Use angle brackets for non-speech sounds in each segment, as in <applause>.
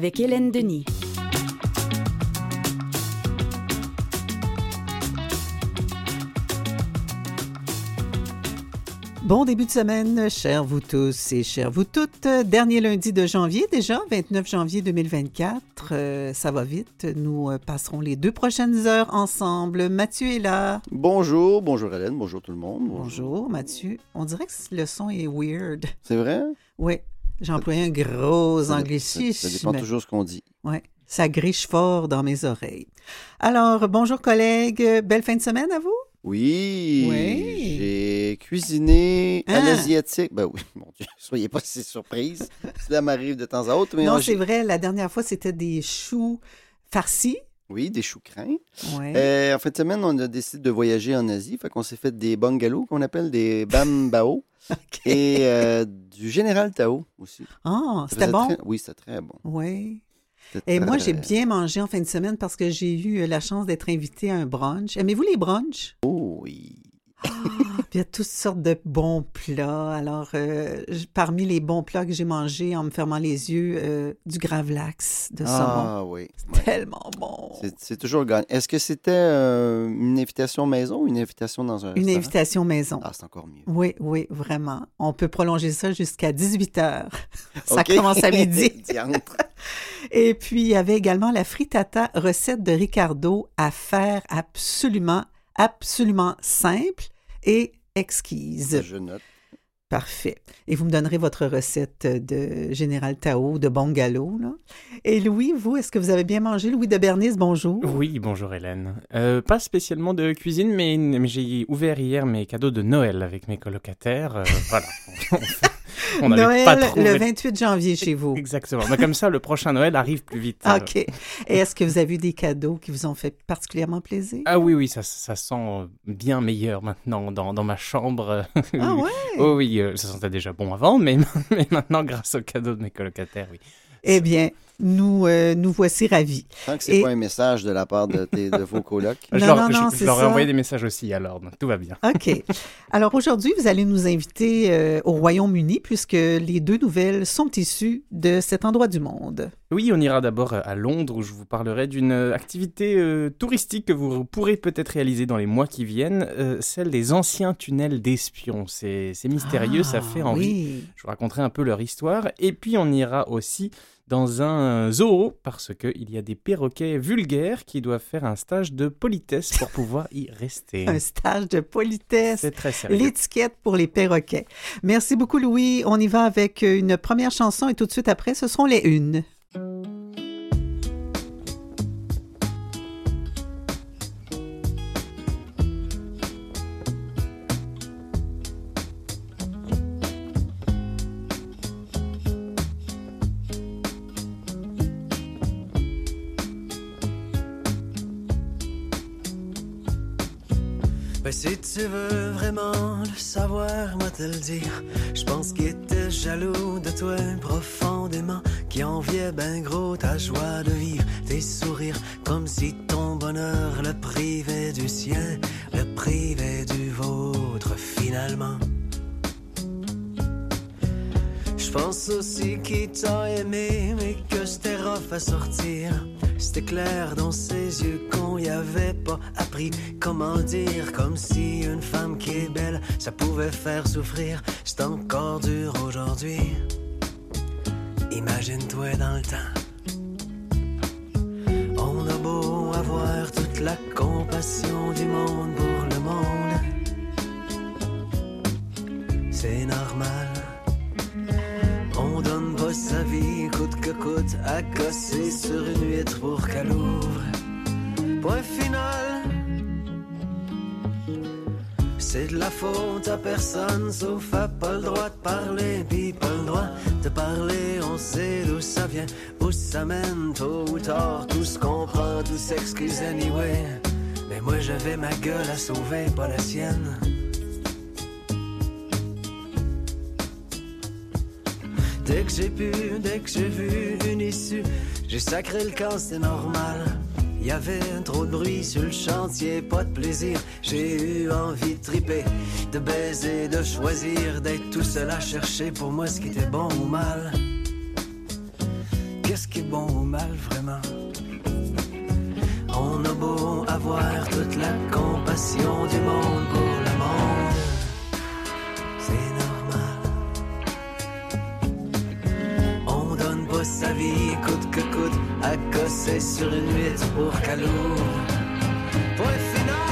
avec Hélène Denis. Bon début de semaine, chers vous tous et chères vous toutes. Dernier lundi de janvier déjà, 29 janvier 2024. Euh, ça va vite. Nous euh, passerons les deux prochaines heures ensemble. Mathieu est là. Bonjour, bonjour Hélène, bonjour tout le monde. Bonjour, Mathieu. On dirait que le son est weird. C'est vrai? Oui. J'ai employé un gros anglicisme. Ça, dépend toujours ce qu'on dit. Oui, ça griche fort dans mes oreilles. Alors, bonjour collègues, belle fin de semaine à vous? Oui, Oui. j'ai cuisiné à Ah. l'asiatique. Ben oui, mon Dieu, <laughs> soyez pas si surprise. Cela m'arrive de temps à autre. Mais non, c'est vrai, la dernière fois, c'était des choux farcis. Oui, des choux crins. Ouais. Euh, en fin de semaine, on a décidé de voyager en Asie. Fait qu'on s'est fait des bungalows qu'on appelle des bambao <laughs> Et euh, du général Tao aussi. Ah, c'était bon? très- Oui, c'était très bon. Oui. Et moi, j'ai bien mangé en fin de semaine parce que j'ai eu la chance d'être invitée à un brunch. Aimez-vous les brunchs? Oh oui. Puis il y a toutes sortes de bons plats. Alors, euh, parmi les bons plats que j'ai mangés en me fermant les yeux, euh, du gravlax de saumon. Ah oui. ouais. Tellement bon. C'est- C'est toujours gagnant. Est-ce que c'était euh, une invitation maison ou une invitation dans un Une restaurant? invitation maison. Ah, c'est encore mieux. Oui, oui, vraiment. On peut prolonger ça jusqu'à 18 heures. <laughs> Ça commence à midi. <laughs> <laughs> Et puis, il y avait également la frittata recette de Ricardo à faire absolument, absolument simple et exquise. Je note. Parfait. Et vous me donnerez votre recette de Général Tao, de Bongalo. Là. Et Louis, vous, est-ce que vous avez bien mangé? Louis de Bernice, bonjour. Oui, bonjour Hélène. Euh, pas spécialement de cuisine, mais, mais j'ai ouvert hier mes cadeaux de Noël avec mes colocataires. euh, <laughs> voilà. On Noël, pas trouvé- le 28 janvier chez vous. Exactement. Mais comme ça, le prochain Noël arrive plus vite. <laughs> OK. Et est-ce que vous avez eu des cadeaux qui vous ont fait particulièrement plaisir? Ah oui, oui, ça, ça sent bien meilleur maintenant dans, dans ma chambre. <laughs> Ah ouais? Oh oui, euh, ça sentait déjà bon avant, mais, <laughs> mais maintenant, grâce aux cadeaux de mes colocataires, oui. Eh bien, nous, euh, nous voici ravis. Tant que c'est Et- pas un message de la part de, tes, de vos colocs. Je Non, leur, non, je- non, je c'est leur ai ça. envoyé des messages aussi alors, donc tout va bien. OK. Alors aujourd'hui, vous allez nous inviter euh, au Royaume-Uni puisque les deux nouvelles sont issues de cet endroit du monde. Oui, on ira d'abord à Londres où je vous parlerai d'une euh, activité euh, touristique que vous pourrez peut-être réaliser dans les mois qui viennent, euh, celle des anciens tunnels d'espions. C'est c'est mystérieux, ça Ah, fait envie. Oui. Je vous raconterai un peu leur histoire. Et puis on ira aussi dans un zoo parce qu'il y a des perroquets vulgaires qui doivent faire un stage de politesse pour pouvoir y rester. <laughs> Un stage de politesse. C'est très sérieux. L'étiquette pour les perroquets. Merci beaucoup, Louis. On y va avec une première chanson et tout de suite après, ce seront les unes. Si tu veux vraiment le savoir, moi te le dire. Je pense qu'il était jaloux de toi profondément, qui enviait ben gros ta joie de vivre, tes sourires, comme si ton bonheur le privait du sien, le privait du vôtre finalement. Je pense aussi qu'il t'a aimé, mais que c'était rough à sortir. C'était clair dans ses yeux qu'on y avait pas appris comment dire, comme si une femme qui est belle, ça pouvait faire souffrir. C'est encore dur aujourd'hui. Imagine-toi dans le temps. On a beau avoir toute la compassion du monde pour le monde. C'est normal. Sa vie coûte que coûte à casser sur une huître pour qu'elle ouvre. Point final. C'est de la faute à personne, sauf à pas le droit de parler, puis pas le droit de parler. On sait d'où ça vient, où ça mène, tôt ou tard, tout se comprend, tout s'excuse anyway. Mais moi j'avais ma gueule à sauver, pas la sienne. Dès que j'ai pu, dès que j'ai vu une issue, j'ai sacré le camp, c'est normal. Y avait trop de bruit sur le chantier, pas de plaisir. J'ai eu envie de triper, de baiser, de choisir, d'être tout seul à chercher pour moi ce qui était bon ou mal. Qu'est-ce qui est bon ou mal vraiment? On a beau avoir toute la compassion du monde pour le monde, Sa vie coûte que coûte cosser sur une huître pour ouvre. Point final.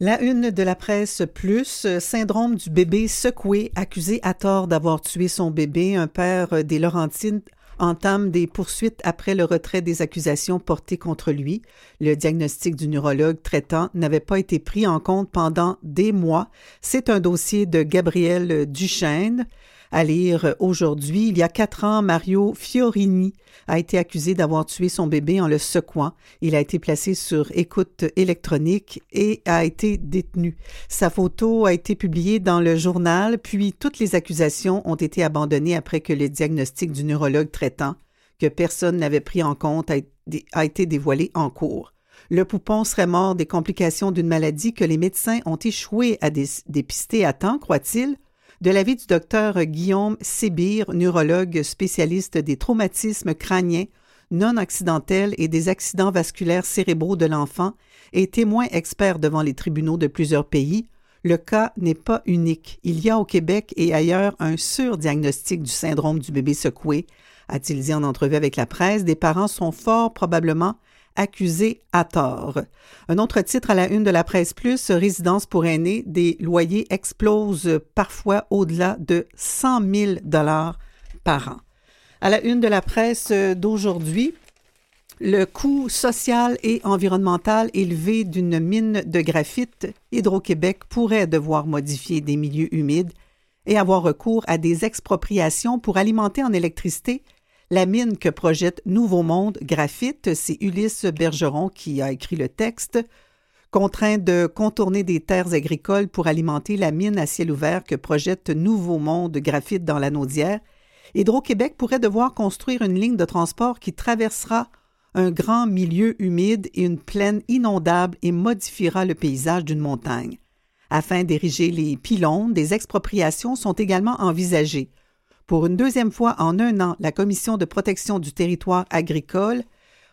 La une de la presse plus, syndrome du bébé secoué, accusé à tort d'avoir tué son bébé. Un père des Laurentines entame des poursuites après le retrait des accusations portées contre lui. Le diagnostic du neurologue traitant n'avait pas été pris en compte pendant des mois. C'est un dossier de Gabriel Duchesne. À lire aujourd'hui, il y a quatre ans, Mario Fiorini a été accusé d'avoir tué son bébé en le secouant. Il a été placé sur écoute électronique et a été détenu. Sa photo a été publiée dans le journal, puis toutes les accusations ont été abandonnées après que le diagnostic du neurologue traitant, que personne n'avait pris en compte, a été dévoilé en cours. Le poupon serait mort des complications d'une maladie que les médecins ont échoué à dépister à temps, croit-il, de l'avis du docteur Guillaume Sébir, neurologue spécialiste des traumatismes crâniens non accidentels et des accidents vasculaires cérébraux de l'enfant et témoin expert devant les tribunaux de plusieurs pays, le cas n'est pas unique. Il y a au Québec et ailleurs un surdiagnostic du syndrome du bébé secoué, a-t-il dit en entrevue avec la presse. Des parents sont fort probablement accusés à tort. Un autre titre à la une de la presse plus, résidence pour aînés, des loyers explosent parfois au-delà de 100 000 dollars par an. À la une de la presse d'aujourd'hui, le coût social et environnemental élevé d'une mine de graphite, Hydro-Québec pourrait devoir modifier des milieux humides et avoir recours à des expropriations pour alimenter en électricité la mine que projette Nouveau Monde Graphite, c'est Ulysse Bergeron qui a écrit le texte, contraint de contourner des terres agricoles pour alimenter la mine à ciel ouvert que projette Nouveau Monde Graphite dans la Naudière, Hydro-Québec pourrait devoir construire une ligne de transport qui traversera un grand milieu humide et une plaine inondable et modifiera le paysage d'une montagne. Afin d'ériger les pylônes, des expropriations sont également envisagées. Pour une deuxième fois en un an, la Commission de protection du territoire agricole,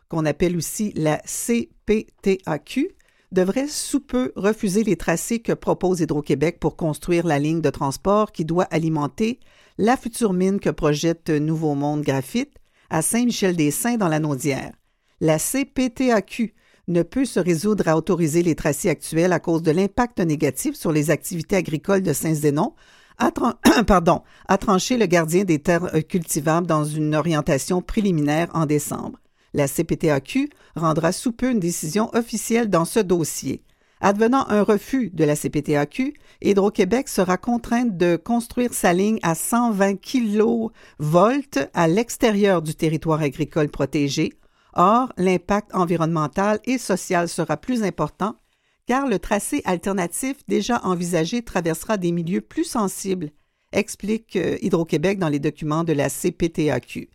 qu'on appelle aussi la CPTAQ, devrait sous peu refuser les tracés que propose Hydro-Québec pour construire la ligne de transport qui doit alimenter la future mine que projette Nouveau Monde Graphite à Saint-Michel-des-Saints dans la Naudière. La CPTAQ ne peut se résoudre à autoriser les tracés actuels à cause de l'impact négatif sur les activités agricoles de Saint-Zénon, a, <clears throat> pardon, tranché le gardien des terres cultivables dans une orientation préliminaire en décembre. La CPTAQ rendra sous peu une décision officielle dans ce dossier. Advenant un refus de la CPTAQ, Hydro-Québec sera contrainte de construire sa ligne à 120 kV à l'extérieur du territoire agricole protégé. Or, l'impact environnemental et social sera plus important car le tracé alternatif déjà envisagé traversera des milieux plus sensibles, explique Hydro-Québec dans les documents de la CPTAQ.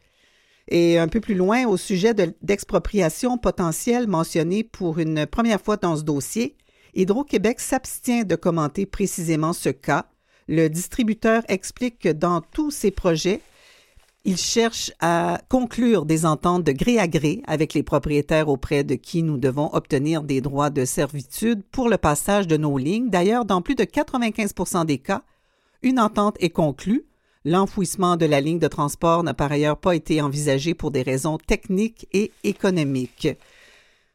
Et un peu plus loin, au sujet d'expropriation potentielle mentionnée pour une première fois dans ce dossier, Hydro-Québec s'abstient de commenter précisément ce cas. Le distributeur explique que dans tous ses projets, il cherche à conclure des ententes de gré à gré avec les propriétaires auprès de qui nous devons obtenir des droits de servitude pour le passage de nos lignes. D'ailleurs, dans plus de 95% des cas, une entente est conclue. L'enfouissement de la ligne de transport n'a par ailleurs pas été envisagé pour des raisons techniques et économiques.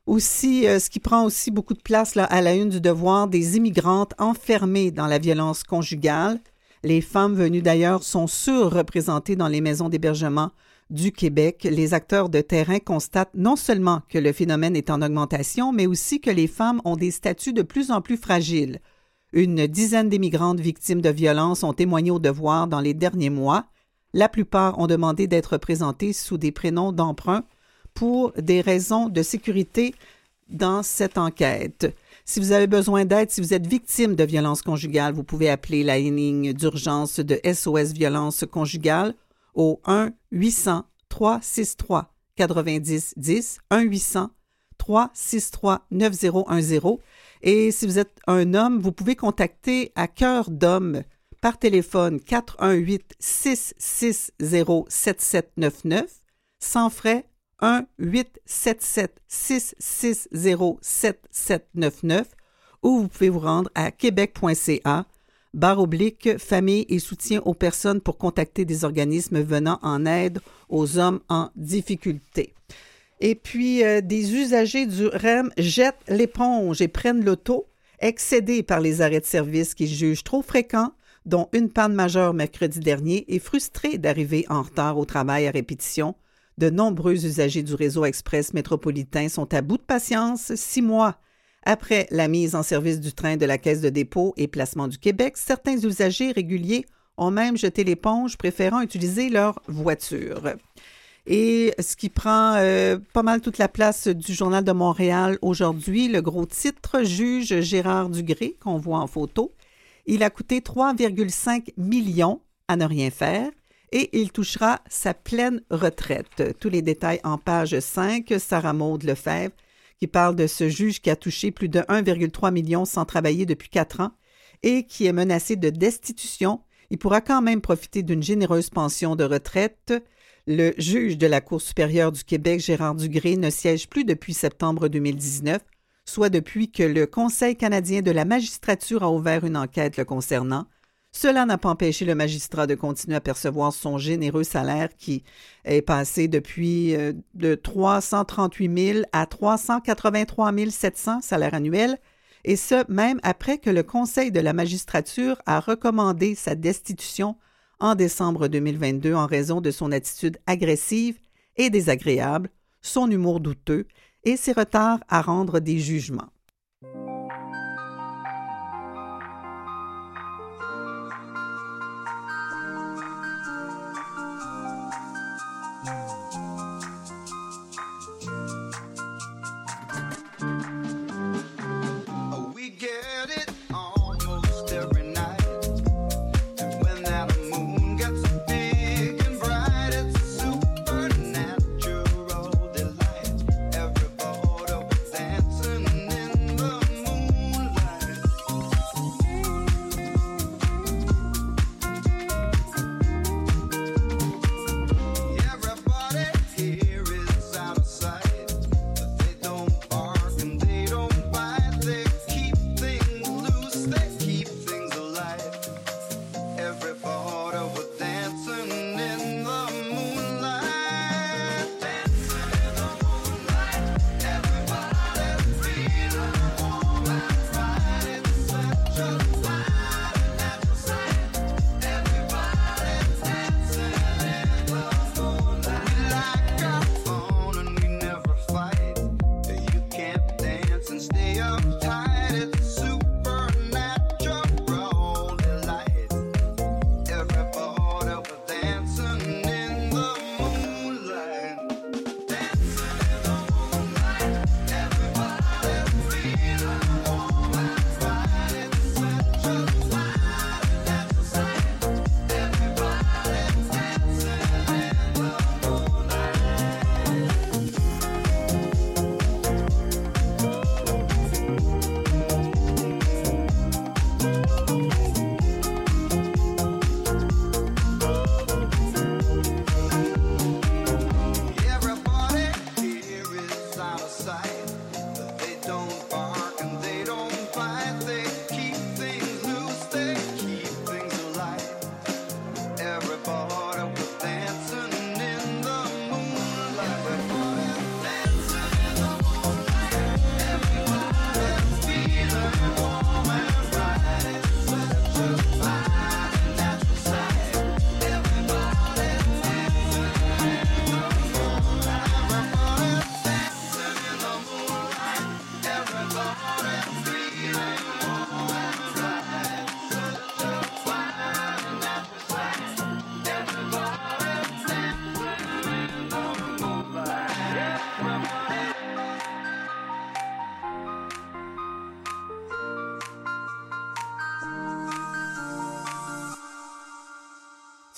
Aussi, euh, ce qui prend aussi beaucoup de place à la une du devoir des immigrantes enfermées dans la violence conjugale. Les femmes venues d'ailleurs sont surreprésentées dans les maisons d'hébergement du Québec. Les acteurs de terrain constatent non seulement que le phénomène est en augmentation, mais aussi que les femmes ont des statuts de plus en plus fragiles. Une dizaine d'immigrantes victimes de violences ont témoigné au devoir dans les derniers mois. La plupart ont demandé d'être présentées sous des prénoms d'emprunt pour des raisons de sécurité dans cette enquête. Si vous avez besoin d'aide, si vous êtes victime de violences conjugales, vous pouvez appeler la ligne d'urgence de SOS Violence conjugale au 1 800 363 9010 1 800 363 9010 et si vous êtes un homme, vous pouvez contacter à cœur d'homme par téléphone 418 660 7799 sans frais 1 877 660 7799 ou vous pouvez vous rendre à québec.ca barre oblique famille et soutien aux personnes pour contacter des organismes venant en aide aux hommes en difficulté. Et puis, euh, des usagers du REM jettent l'éponge et prennent l'auto, excédés par les arrêts de service qu'ils jugent trop fréquents, dont une panne majeure mercredi dernier, et frustrés d'arriver en retard au travail à répétition de nombreux usagers du réseau express métropolitain sont à bout de patience six mois après la mise en service du train de la Caisse de dépôt et placement du Québec. Certains usagers réguliers ont même jeté l'éponge, préférant utiliser leur voiture. Et ce qui prend euh, pas mal toute la place du Journal de Montréal aujourd'hui, le gros titre, juge Gérard Dugré, qu'on voit en photo. Il a coûté 3,5 millions à ne rien faire et il touchera sa pleine retraite. Tous les détails en page 5, Sarah Maude Lefebvre, qui parle de ce juge qui a touché plus de 1,3 million sans travailler depuis quatre ans et qui est menacé de destitution. Il pourra quand même profiter d'une généreuse pension de retraite. Le juge de la Cour supérieure du Québec, Gérard Dugré, ne siège plus depuis septembre 2019, soit depuis que le Conseil canadien de la magistrature a ouvert une enquête le concernant. Cela n'a pas empêché le magistrat de continuer à percevoir son généreux salaire qui est passé depuis euh, de 338 000 à 383 700 salaires annuels, et ce même après que le Conseil de la magistrature a recommandé sa destitution en décembre 2022 en raison de son attitude agressive et désagréable, son humour douteux et ses retards à rendre des jugements.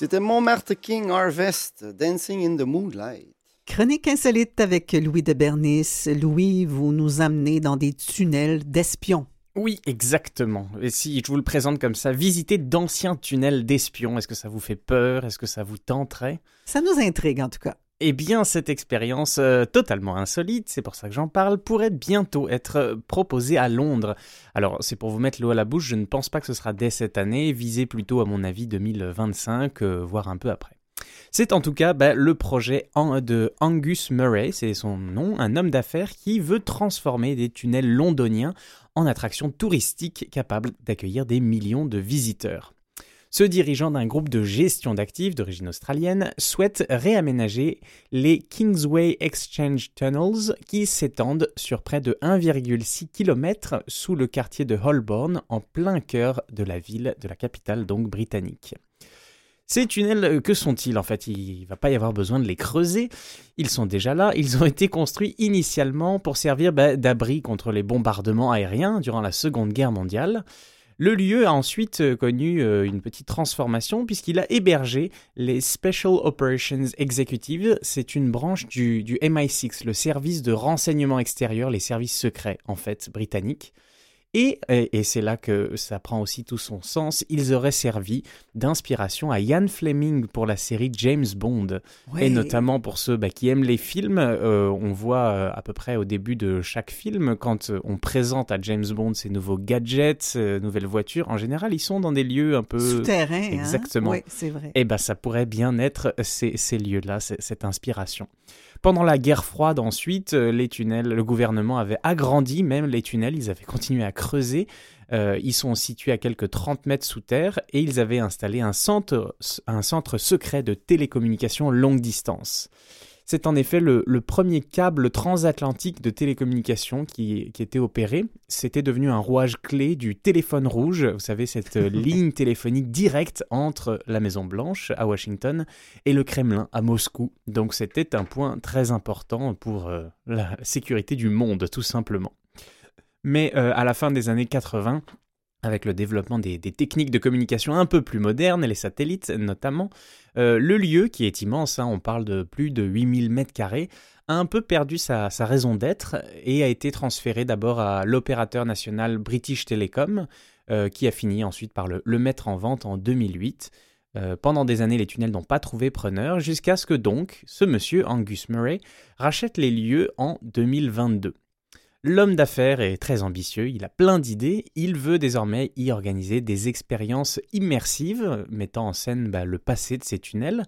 C'était Montmartre King Harvest, Dancing in the Moonlight. Chronique insolite avec Louis de Bernis. Louis, vous nous amenez dans des tunnels d'espions. Oui, exactement. Et si je vous le présente comme ça, visiter d'anciens tunnels d'espions, est-ce que ça vous fait peur? Est-ce que ça vous tenterait? Ça nous intrigue en tout cas. Eh bien, cette expérience euh, totalement insolite, c'est pour ça que j'en parle, pourrait bientôt être euh, proposée à Londres. Alors, c'est pour vous mettre l'eau à la bouche, je ne pense pas que ce sera dès cette année, visé plutôt à mon avis 2025, euh, voire un peu après. C'est en tout cas bah, le projet de Angus Murray, c'est son nom, un homme d'affaires qui veut transformer des tunnels londoniens en attractions touristiques capables d'accueillir des millions de visiteurs. Ce dirigeant d'un groupe de gestion d'actifs d'origine australienne souhaite réaménager les Kingsway Exchange Tunnels qui s'étendent sur près de 1,6 km sous le quartier de Holborn en plein cœur de la ville de la capitale donc britannique. Ces tunnels, euh, que sont-ils en fait? Il ne va pas y avoir besoin de les creuser. Ils sont déjà là. Ils ont été construits initialement pour servir bah, d'abri contre les bombardements aériens durant la Seconde Guerre mondiale. Le lieu a ensuite euh, connu euh, une petite transformation puisqu'il a hébergé les Special Operations Executive. C'est une branche du, du MI6, le service de renseignement extérieur, les services secrets en fait britanniques. Et, et, c'est là que ça prend aussi tout son sens, ils auraient servi d'inspiration à Ian Fleming pour la série James Bond. Et notamment pour ceux bah, qui aiment les films, euh, on voit euh, à peu près au début de chaque film, quand euh, on présente à James Bond ses nouveaux gadgets, nouvelles voitures, en général ils sont dans des lieux un peu... Souterrains. Hein. Exactement. Oui, c'est vrai. Et bah, ça pourrait bien être ces, ces lieux-là, cette inspiration. Pendant la guerre froide ensuite, euh, le gouvernement avait agrandi même les tunnels, ils avaient continué à creuser. Euh, ils sont situés à quelques 30 mètres sous terre et ils avaient installé un centre, un centre secret de télécommunication longue distance. C'est en effet le, premier câble transatlantique de télécommunication qui, était opéré. C'était devenu un rouage clé du téléphone rouge, vous savez, cette <laughs> ligne téléphonique directe entre la Maison Blanche à Washington et le Kremlin à Moscou. Donc c'était un point très important pour euh, la sécurité du monde, tout simplement. Mais euh, à la fin des années 80, avec le développement des, techniques de communication un peu plus modernes, les satellites notamment, euh, le lieu, qui est immense, hein, on parle de plus de 8000 mètres carrés, a un peu perdu sa, raison d'être et a été transféré d'abord à l'opérateur national British Telecom, euh, qui a fini ensuite par le, mettre en vente en 2008. Euh, pendant des années, les tunnels n'ont pas trouvé preneur, jusqu'à ce que donc ce monsieur, Angus Murray, rachète les lieux en 2022. L'homme d'affaires est très ambitieux, il a plein d'idées, il veut désormais y organiser des expériences immersives mettant en scène bah, le passé de ces tunnels,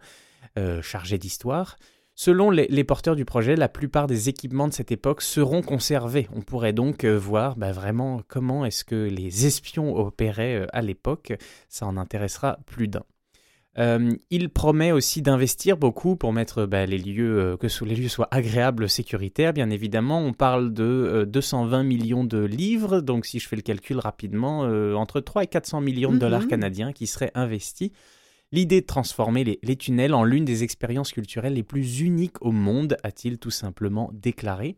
euh, chargés d'histoire. Selon les, porteurs du projet, la plupart des équipements de cette époque seront conservés. On pourrait donc euh, voir bah, vraiment comment est-ce que les espions opéraient euh, à l'époque. Ça en intéressera plus d'un. Euh, il promet aussi d'investir beaucoup pour mettre bah, les lieux, euh, que les lieux soient agréables, sécuritaires. Bien évidemment, on parle de 220 euh, millions de livres, donc si je fais le calcul rapidement, entre 3 et 400 millions de dollars mhm. canadiens qui seraient investis. L'idée de transformer les, les tunnels en l'une des expériences culturelles les plus uniques au monde, a-t-il tout simplement déclaré.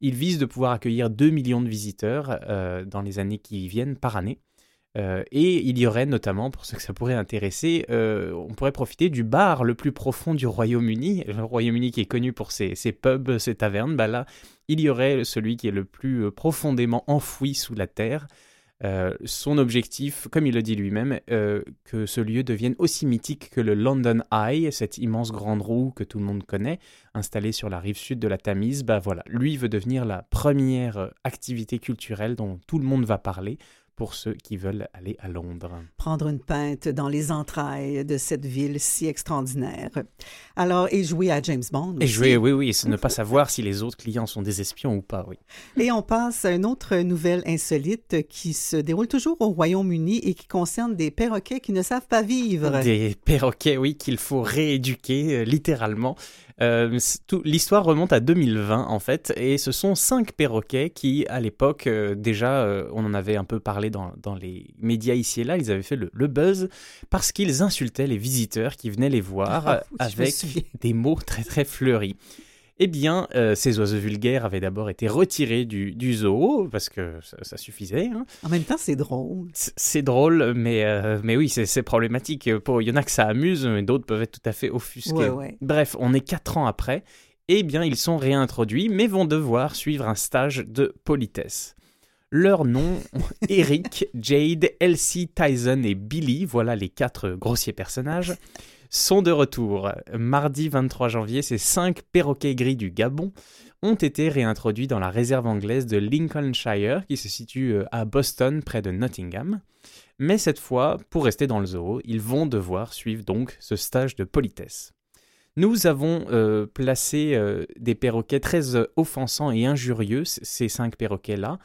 Il vise de pouvoir accueillir 2 millions de visiteurs dans les années qui viennent par année. Euh, et il y aurait notamment, pour ceux que ça pourrait intéresser, euh, on pourrait profiter du bar le plus profond du Royaume-Uni. Le Royaume-Uni qui est connu pour ses, pubs, ses tavernes, bah là, il y aurait celui qui est le plus euh, profondément enfoui sous la terre. son objectif, comme il le dit lui-même, que ce lieu devienne aussi mythique que le London Eye, cette immense grande roue que tout le monde connaît, installée sur la rive sud de la Tamise. Bah voilà, lui veut devenir la première activité culturelle dont tout le monde va parler pour ceux qui veulent aller à Londres. Prendre une pinte dans les entrailles de cette ville si extraordinaire. Alors, et jouer à James Bond. Et jouer, oui, oui, et ne pas savoir si les autres clients sont des espions ou pas, oui. Et on passe à une autre nouvelle insolite qui se déroule toujours au Royaume-Uni et qui concerne des perroquets qui ne savent pas vivre. Des perroquets, oui, qu'il faut rééduquer, euh, littéralement. Euh, l'histoire remonte à 2020 en fait, et ce sont cinq perroquets qui, à l'époque, euh, déjà, euh, on en avait un peu parlé dans, les médias ici et là, ils avaient fait le, buzz parce qu'ils insultaient les visiteurs qui venaient les voir ah, avec des mots très très fleuris. Eh bien, euh, ces oiseaux vulgaires avaient d'abord été retirés du, du zoo parce que ça, ça suffisait. hein. En même temps, c'est drôle. C'est drôle, mais, euh, mais oui, c'est c'est problématique. Pour- Il y en a que ça amuse, mais d'autres peuvent être tout à fait offusqués. Ouais, ouais. Bref, on est quatre ans après. Eh bien, ils sont réintroduits, mais vont devoir suivre un stage de politesse. Leurs noms, <laughs> Eric, Jade, Elsie, Tyson et Billy, voilà les quatre grossiers personnages, sont de retour. Mardi 23 janvier, ces cinq perroquets gris du Gabon ont été réintroduits dans la réserve anglaise de Lincolnshire, qui se situe euh, à Boston, près de Nottingham. Mais cette fois, pour rester dans le zoo, ils vont devoir suivre donc ce stage de politesse. Nous avons euh, placé euh, des perroquets très offensants et injurieux, ces cinq perroquets-là,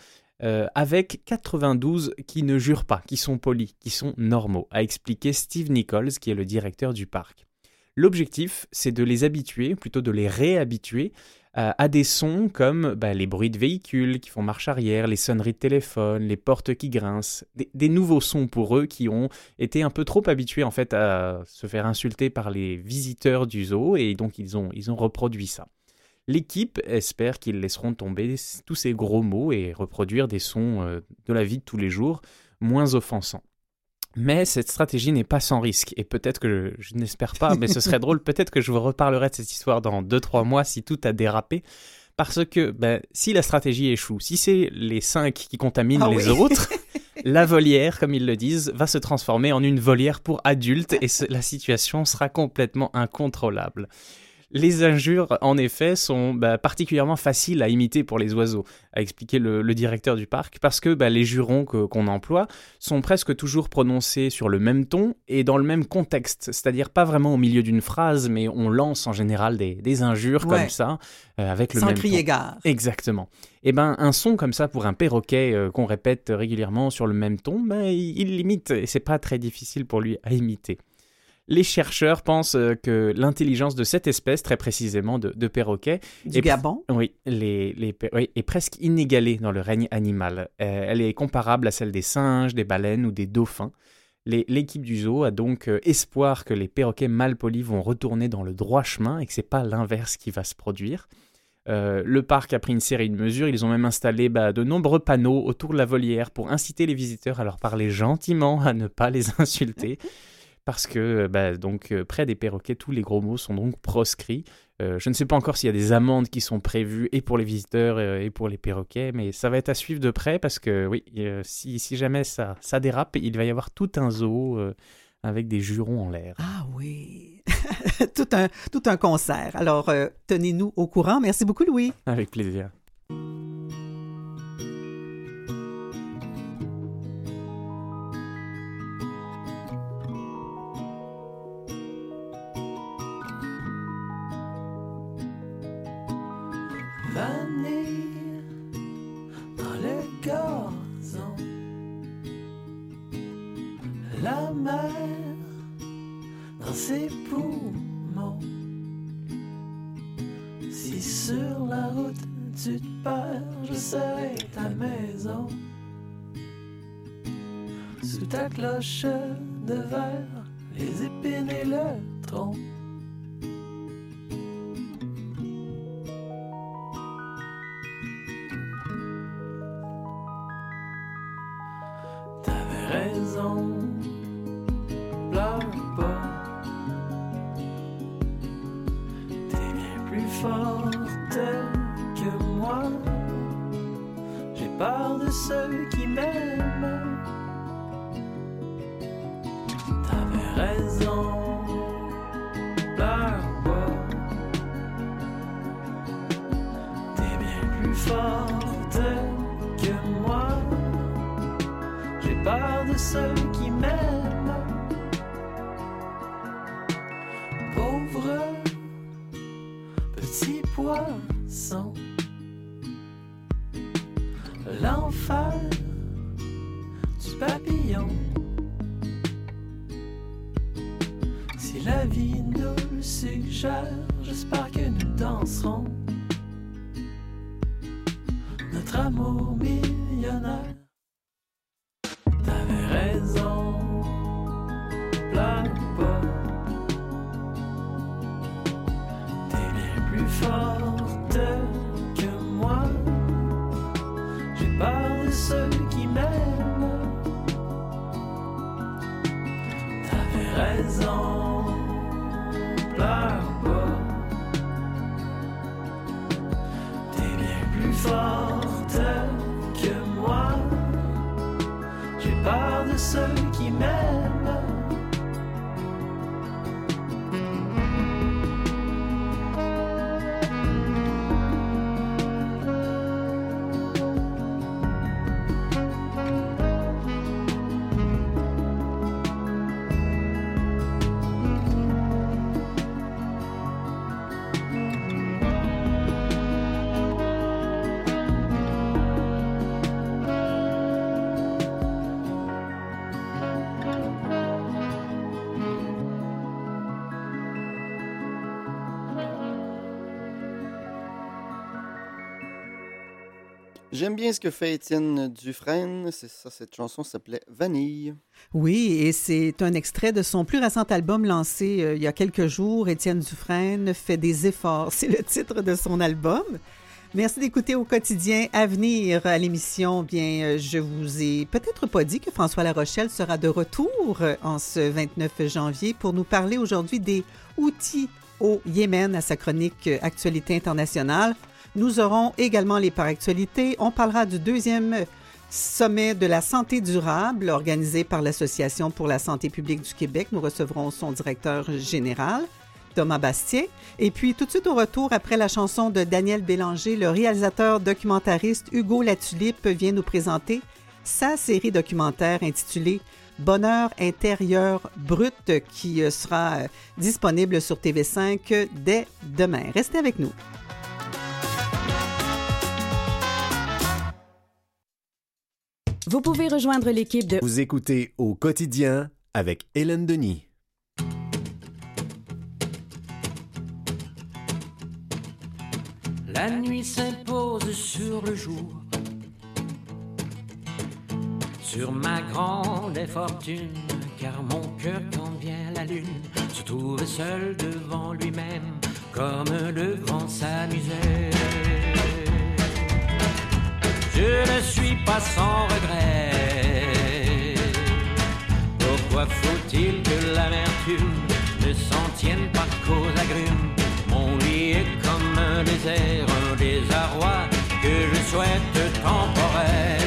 euh, avec 92 qui ne jurent pas, qui sont polis, qui sont normaux, a expliqué Steve Nichols, qui est le directeur du parc. L'objectif, c'est de les habituer, plutôt de les réhabituer à des sons comme bah, les bruits de véhicules qui font marche arrière, les sonneries de téléphone, les portes qui grincent, des, des nouveaux sons pour eux qui ont été un peu trop habitués en fait à se faire insulter par les visiteurs du zoo et donc ils ont, ils ont reproduit ça. L'équipe espère qu'ils laisseront tomber tous ces gros mots et reproduire des sons euh, de la vie de tous les jours moins offensants. Mais cette stratégie n'est pas sans risque, et peut-être que je, je n'espère pas, mais ce serait <laughs> drôle, peut-être que je vous reparlerai de cette histoire dans 2-3 mois si tout a dérapé, parce que ben, si la stratégie échoue, si c'est les 5 qui contaminent Ah les oui. autres, <laughs> la volière, comme ils le disent, va se transformer en une volière pour adultes, et ce- la situation sera complètement incontrôlable. Les injures, en effet, sont bah, particulièrement faciles à imiter pour les oiseaux, a expliqué le, le directeur du parc, parce que bah, les jurons qu'on emploie sont presque toujours prononcés sur le même ton et dans le même contexte, c'est-à-dire pas vraiment au milieu d'une phrase, mais on lance en général des, des injures Ouais. comme ça, euh, avec le Sans même crier ton. gare. Exactement. Et ben un son comme ça pour un perroquet euh, qu'on répète régulièrement sur le même ton, ben, il, il l'imite et c'est pas très difficile pour lui à imiter. Les chercheurs pensent euh, que l'intelligence de cette espèce, très précisément de, de perroquet, Du Et- Gabon. oui, les, les, per- oui, est presque inégalée dans le règne animal. Euh, elle est comparable à celle des singes, des baleines ou des dauphins. L'équipe du zoo a donc euh, espoir que les perroquets mal polis vont retourner dans le droit chemin et que c'est pas l'inverse qui va se produire. Euh, le parc a pris une série de mesures. Ils ont même installé bah, de nombreux panneaux autour de la volière pour inciter les visiteurs à leur parler gentiment, à ne pas les insulter. <laughs> Parce que bah, donc euh, près des perroquets, tous les gros mots sont donc proscrits. Euh, je ne sais pas encore s'il y a des amendes qui sont prévues et pour les visiteurs euh, et pour les perroquets, mais ça va être à suivre de près parce que oui, euh, si, si jamais ça, ça dérape, il va y avoir tout un zoo euh, avec des jurons en l'air. Ah oui. <laughs> tout, un, tout un concert. Alors, euh, tenez-nous au courant. Merci beaucoup, Louis. Avec plaisir. Dans le gazon. La mer dans ses poumons. Si sur la route tu te perds, je serai ta maison. Sous ta cloche de verre, les épines et le tronc. J'aime bien ce que fait Étienne Dufresne. C'est ça, cette chanson s'appelait Vanille. Oui, et c'est un extrait de son plus récent album lancé euh, il y a quelques jours. Étienne Dufresne fait des efforts. C'est le titre de son album. Merci d'écouter au quotidien à venir à l'émission. Bien, euh, je vous ai peut-être pas dit que François Larochelle sera de retour euh, en ce 29 janvier pour nous parler aujourd'hui des outils au Yémen à sa chronique Actualité internationale. Nous aurons également les par actualités. On parlera du deuxième sommet de la santé durable organisé par l'Association pour la santé publique du Québec. Nous recevrons son directeur général. Thomas Bastier. Et puis, tout de suite au retour, après la chanson de Daniel Bélanger, le réalisateur documentariste Hugo Latulippe vient nous présenter sa série documentaire intitulée Bonheur intérieur brut qui euh, sera euh, disponible sur TV5 dès demain. Restez avec nous. Vous pouvez rejoindre l'équipe de Vous écoutez au quotidien avec Hélène Denis. La nuit s'impose sur le jour. Sur ma grande infortune, car mon cœur, quand vient la lune, se trouve seul devant lui-même, comme devant s'amuser. Je ne suis pas sans regret. Pourquoi faut-il que l'amertume ne s'en tienne pas qu'aux agrumes? Mon lit est comme un désert, un désarroi que je souhaite temporaire.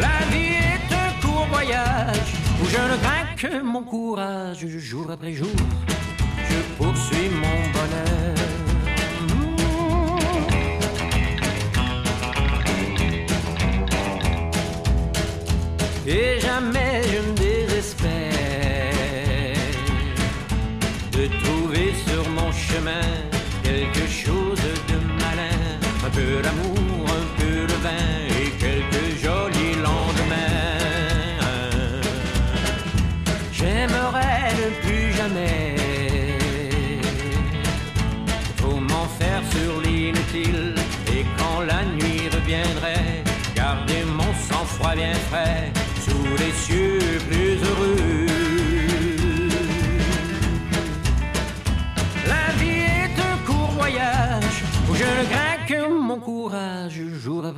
La vie est un court voyage où je ne crains que mon courage jour après jour. Je poursuis mon bonheur. Et jamais je ne désespère de trouver sur mon chemin quelque chose de malin, un peu d'amour, un peu de vin et quelques jolis lendemains. J'aimerais ne plus jamais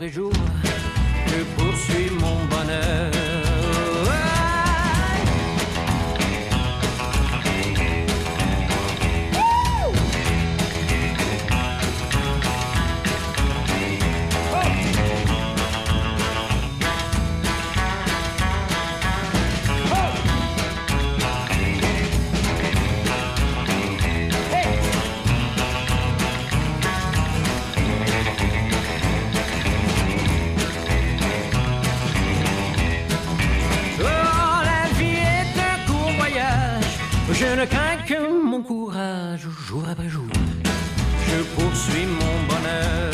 Je poursuis mon bonheur. Mon courage jour après jour. Je poursuis mon bonheur.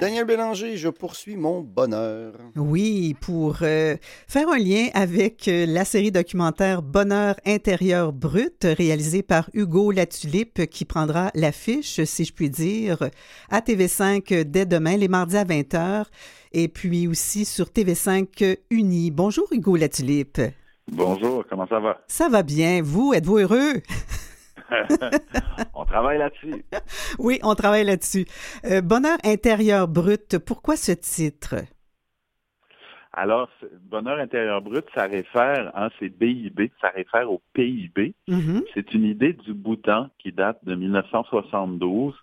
Daniel Bélanger, je poursuis mon bonheur. Oui, pour euh, faire un lien avec euh, la série documentaire Bonheur intérieur brut, réalisée par Hugo Latulippe, qui prendra l'affiche, si je puis dire, à TV5 dès demain, les mardis à 20h, et puis aussi sur TV5 Uni. Bonjour Hugo Latulippe. Bonjour, comment ça va? Ça va bien, vous, êtes-vous heureux? <laughs> On travaille là-dessus. <laughs> Oui, on travaille là-dessus. Euh, Bonheur intérieur brut, pourquoi ce titre? Alors, bonheur intérieur brut, ça réfère, hein, c'est BIB, ça réfère au PIB. Mhm. C'est une idée du Bhoutan qui date de 1972,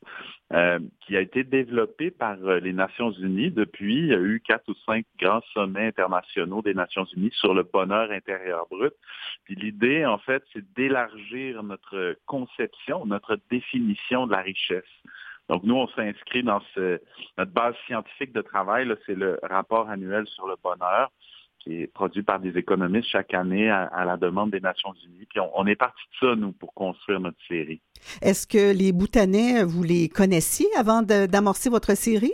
euh, qui a été développée par euh, les Nations Unies. Depuis, il y a eu quatre ou cinq grands sommets internationaux des Nations Unies sur le bonheur intérieur brut. Puis l'idée, en fait, c'est d'élargir notre conception, notre définition de la richesse. Donc, nous, on s'inscrit dans ce, notre base scientifique de travail, c'est le rapport annuel sur le bonheur qui est produit par des économistes chaque année à, à la demande des Nations Unies. Puis on, on est parti de ça, nous, pour construire notre série. Est-ce que les Bhoutanais, vous les connaissiez avant d'amorcer votre série?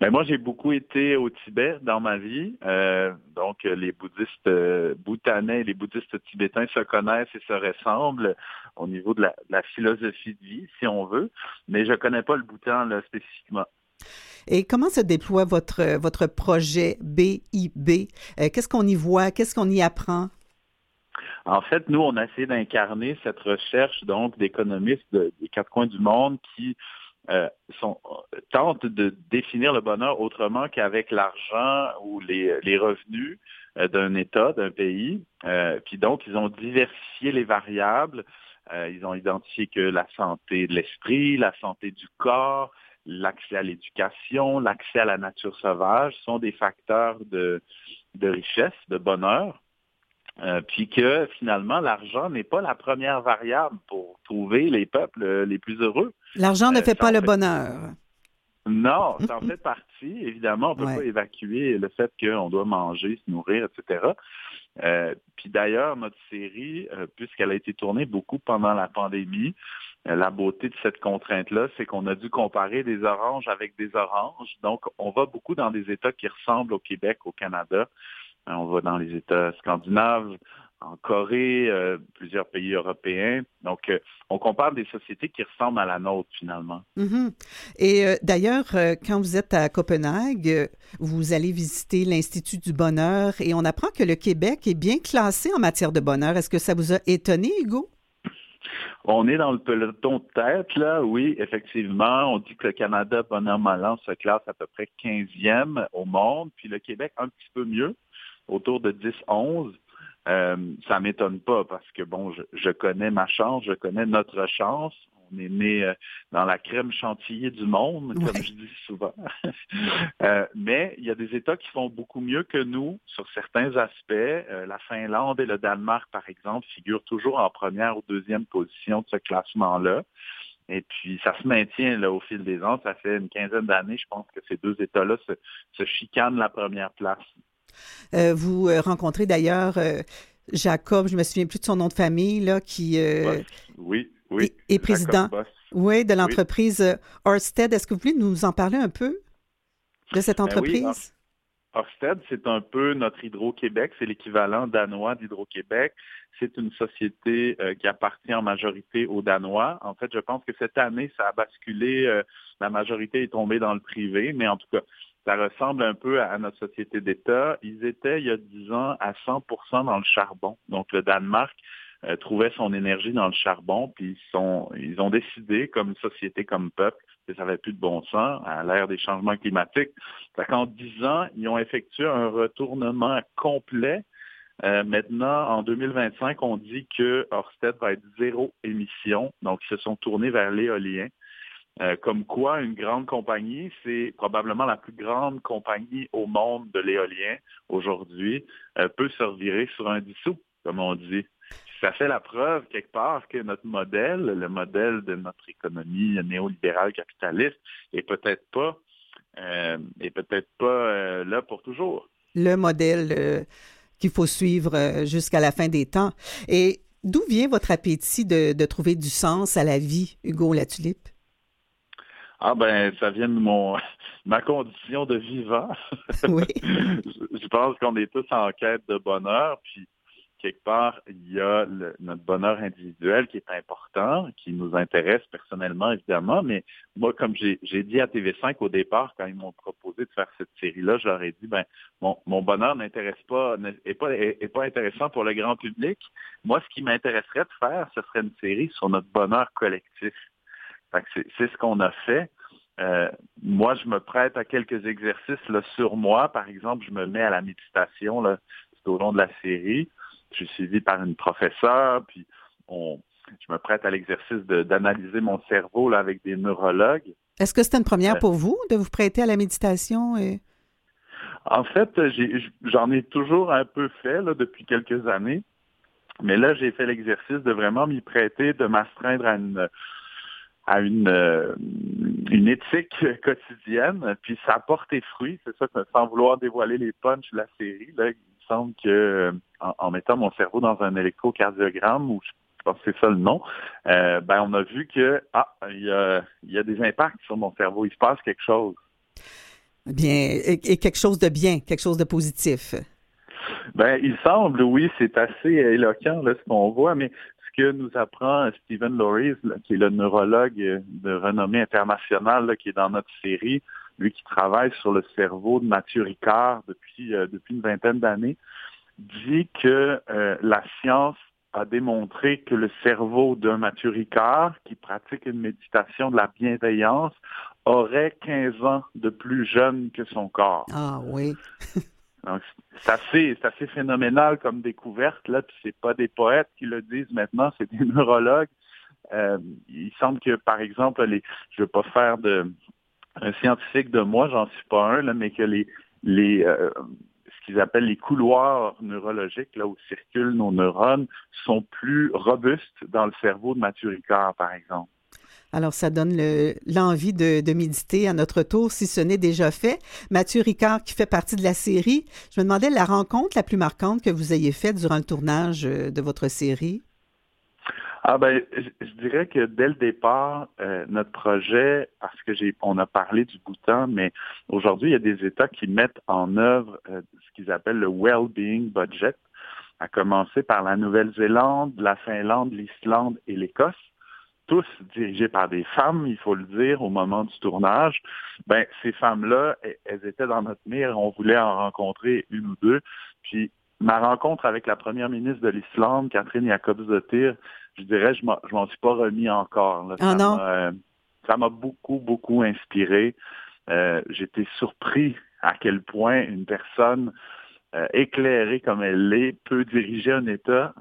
Ben, moi, j'ai beaucoup été au Tibet dans ma vie. Euh, donc, les bouddhistes euh, bhoutanais et les bouddhistes tibétains se connaissent et se ressemblent au niveau de la, de la philosophie de vie, si on veut. Mais je connais pas le Bhoutan là, spécifiquement. Et comment se déploie votre, votre projet BIB? Euh, Qu'est-ce qu'on y voit? Qu'est-ce qu'on y apprend? En fait, nous, on a essayé d'incarner cette recherche donc d'économistes de- des quatre coins du monde qui euh, sont, tentent de définir le bonheur autrement qu'avec l'argent ou les, revenus euh, d'un État, d'un pays. Euh, puis donc, ils ont diversifié les variables. Euh, ils ont identifié que la santé de l'esprit, la santé du corps, l'accès à l'éducation, l'accès à la nature sauvage sont des facteurs de, de richesse, de bonheur. Euh, puis que finalement, l'argent n'est pas la première variable pour trouver les peuples euh, les plus heureux. L'argent ne Euh, fait pas le bonheur. Non, ça en fait partie. Évidemment, on ne peut Ouais. pas évacuer le fait qu'on doit manger, se nourrir, etc. Euh, puis d'ailleurs, notre série, euh, puisqu'elle a été tournée beaucoup pendant la pandémie, euh, la beauté de cette contrainte-là, c'est qu'on a dû comparer des oranges avec des oranges. Donc, on va beaucoup dans des États qui ressemblent au Québec, au Canada. On va dans les États scandinaves, en Corée, euh, plusieurs pays européens. Donc, euh, on compare des sociétés qui ressemblent à la nôtre, finalement. Mhm. Et euh, d'ailleurs, quand vous êtes à Copenhague, vous allez visiter l'Institut du bonheur et on apprend que le Québec est bien classé en matière de bonheur. Est-ce que ça vous a étonné, Hugo? On est dans le peloton de tête, là, oui, effectivement. On dit que le Canada, bonheur malin, se classe à peu près 15e au monde, puis le Québec un petit peu mieux, autour de 10-11. Euh, ça m'étonne pas parce que, bon, je, je connais ma chance, je connais notre chance. On est né euh, dans la crème chantilly du monde, comme je dis souvent. <laughs> Euh, mais il y a des États qui font beaucoup mieux que nous sur certains aspects. Euh, la Finlande et le Danemark, par exemple, figurent toujours en première ou deuxième position de ce classement-là. Et puis, ça se maintient là, au fil des ans. Ça fait une quinzaine d'années, je pense que ces deux États-là se, se chicanent la première place. Euh, vous euh, rencontrez d'ailleurs euh, Jacob, je me souviens plus de son nom de famille, là, qui Boss. Oui, oui. est, est président Boss. oui, de l'entreprise euh, Ørsted. Est-ce que vous pouvez nous en parler un peu de cette Ben oui, entreprise? Ørsted, c'est un peu notre Hydro-Québec, c'est l'équivalent danois d'Hydro-Québec. C'est une société euh, qui appartient en majorité aux Danois. En fait, je pense que cette année, ça a basculé, euh, la majorité est tombée dans le privé, mais en tout cas, ça ressemble un peu à, notre société d'État. Ils étaient, il y a 10 ans, à 100% dans le charbon. Donc, le Danemark euh, trouvait son énergie dans le charbon, puis ils, sont, ils ont décidé, comme société, comme peuple, que ça n'avait plus de bon sens à l'ère des changements climatiques. Qu'en 10 ans, ils ont effectué un retournement complet. Euh, maintenant, en 2025, on dit que Ørsted va être zéro émission. Donc, ils se sont tournés vers l'éolien. Euh, comme quoi, une grande compagnie, c'est probablement la plus grande compagnie au monde de l'éolien aujourd'hui, euh, peut se revirer sur un dissous, comme on dit. Ça fait la preuve, quelque part, que notre modèle, le modèle de notre économie néolibérale capitaliste, est peut-être pas euh, est peut-être pas là pour toujours. Le modèle qu'il faut suivre jusqu'à la fin des temps. Et d'où vient votre appétit de, de trouver du sens à la vie, Hugo Latulippe? Ah ben, ça vient de mon <laughs> ma condition de vivant. <laughs> Oui. je, je pense qu'on est tous en quête de bonheur, puis quelque part, il y a le- notre bonheur individuel qui est important, qui nous intéresse personnellement, évidemment, mais moi, comme j'ai dit à TV5 au départ, quand ils m'ont proposé de faire cette série-là, je leur ai dit, ben, mon, mon bonheur n'intéresse pas, n'est est pas, est, est pas intéressant pour le grand public. Moi, ce qui m'intéresserait de faire, ce serait une série sur notre bonheur collectif. C'est ce qu'on a fait. Euh, moi, je me prête à quelques exercices là, sur moi. Par exemple, je me mets à la méditation là, tout au long de la série. Je suis suivi par une professeure, puis on, je me prête à l'exercice d'analyser mon cerveau là, avec des neurologues. Est-ce que c'est une première pour vous de vous prêter à la méditation? Et... En fait, j'en ai, toujours un peu fait là, depuis quelques années. Mais là, j'ai fait l'exercice de vraiment m'y prêter, de m'astreindre à une à une, euh, une éthique <laughs> quotidienne, puis ça a porté fruit, c'est ça, sans vouloir dévoiler les punchs de la série, là, il me semble que en, mettant mon cerveau dans un électrocardiogramme, ou je pense que c'est ça le nom, euh, ben on a vu que ah, il y a, il y a des impacts sur mon cerveau, il se passe quelque chose. Bien, et quelque chose de bien, quelque chose de positif. Ben, il semble, oui, c'est assez éloquent là, ce qu'on voit, mais que nous apprend Stephen Loris, qui est le neurologue de renommée internationale qui est dans notre série, lui qui travaille sur le cerveau de Mathieu Ricard depuis, euh, une vingtaine d'années, dit que euh, la science a démontré que le cerveau d'un Mathieu Ricard qui pratique une méditation de la bienveillance aurait 15 ans de plus jeune que son corps. Ah oui. <laughs> c'est assez, assez phénoménal comme découverte, là, puis c'est pas des poètes qui le disent maintenant, c'est des <laughs> neurologues. Euh, il semble que, par exemple, les, je veux pas faire de un scientifique de moi, j'en suis pas un, là, mais que les, les euh, ce qu'ils appellent les couloirs neurologiques, là où circulent nos neurones, sont plus robustes dans le cerveau de Mathieu Ricard, par exemple. Alors, ça donne l'envie de, méditer à notre tour, si ce n'est déjà fait. Mathieu Ricard, qui fait partie de la série, je me demandais la rencontre la plus marquante que vous ayez faite durant le tournage euh, de votre série. Ah ben, je, dirais que dès le départ, euh, notre projet, parce que on a parlé du Bhoutan, mais aujourd'hui, il y a des États qui mettent en œuvre euh, ce qu'ils appellent le well-being budget, à commencer par la Nouvelle-Zélande, la Finlande, l'Islande et l'Écosse tous dirigés par des femmes, il faut le dire, au moment du tournage, ben ces femmes-là, elles étaient dans notre mire, on voulait en rencontrer une ou deux. Puis ma rencontre avec la première ministre de l'Islande, Catherine Jacobsdottir, je dirais, je m'en suis pas remis encore. Ah? Euh, ça m'a beaucoup, beaucoup inspiré. Euh, j'étais surpris à quel point une personne euh, éclairée comme elle l'est peut diriger un État.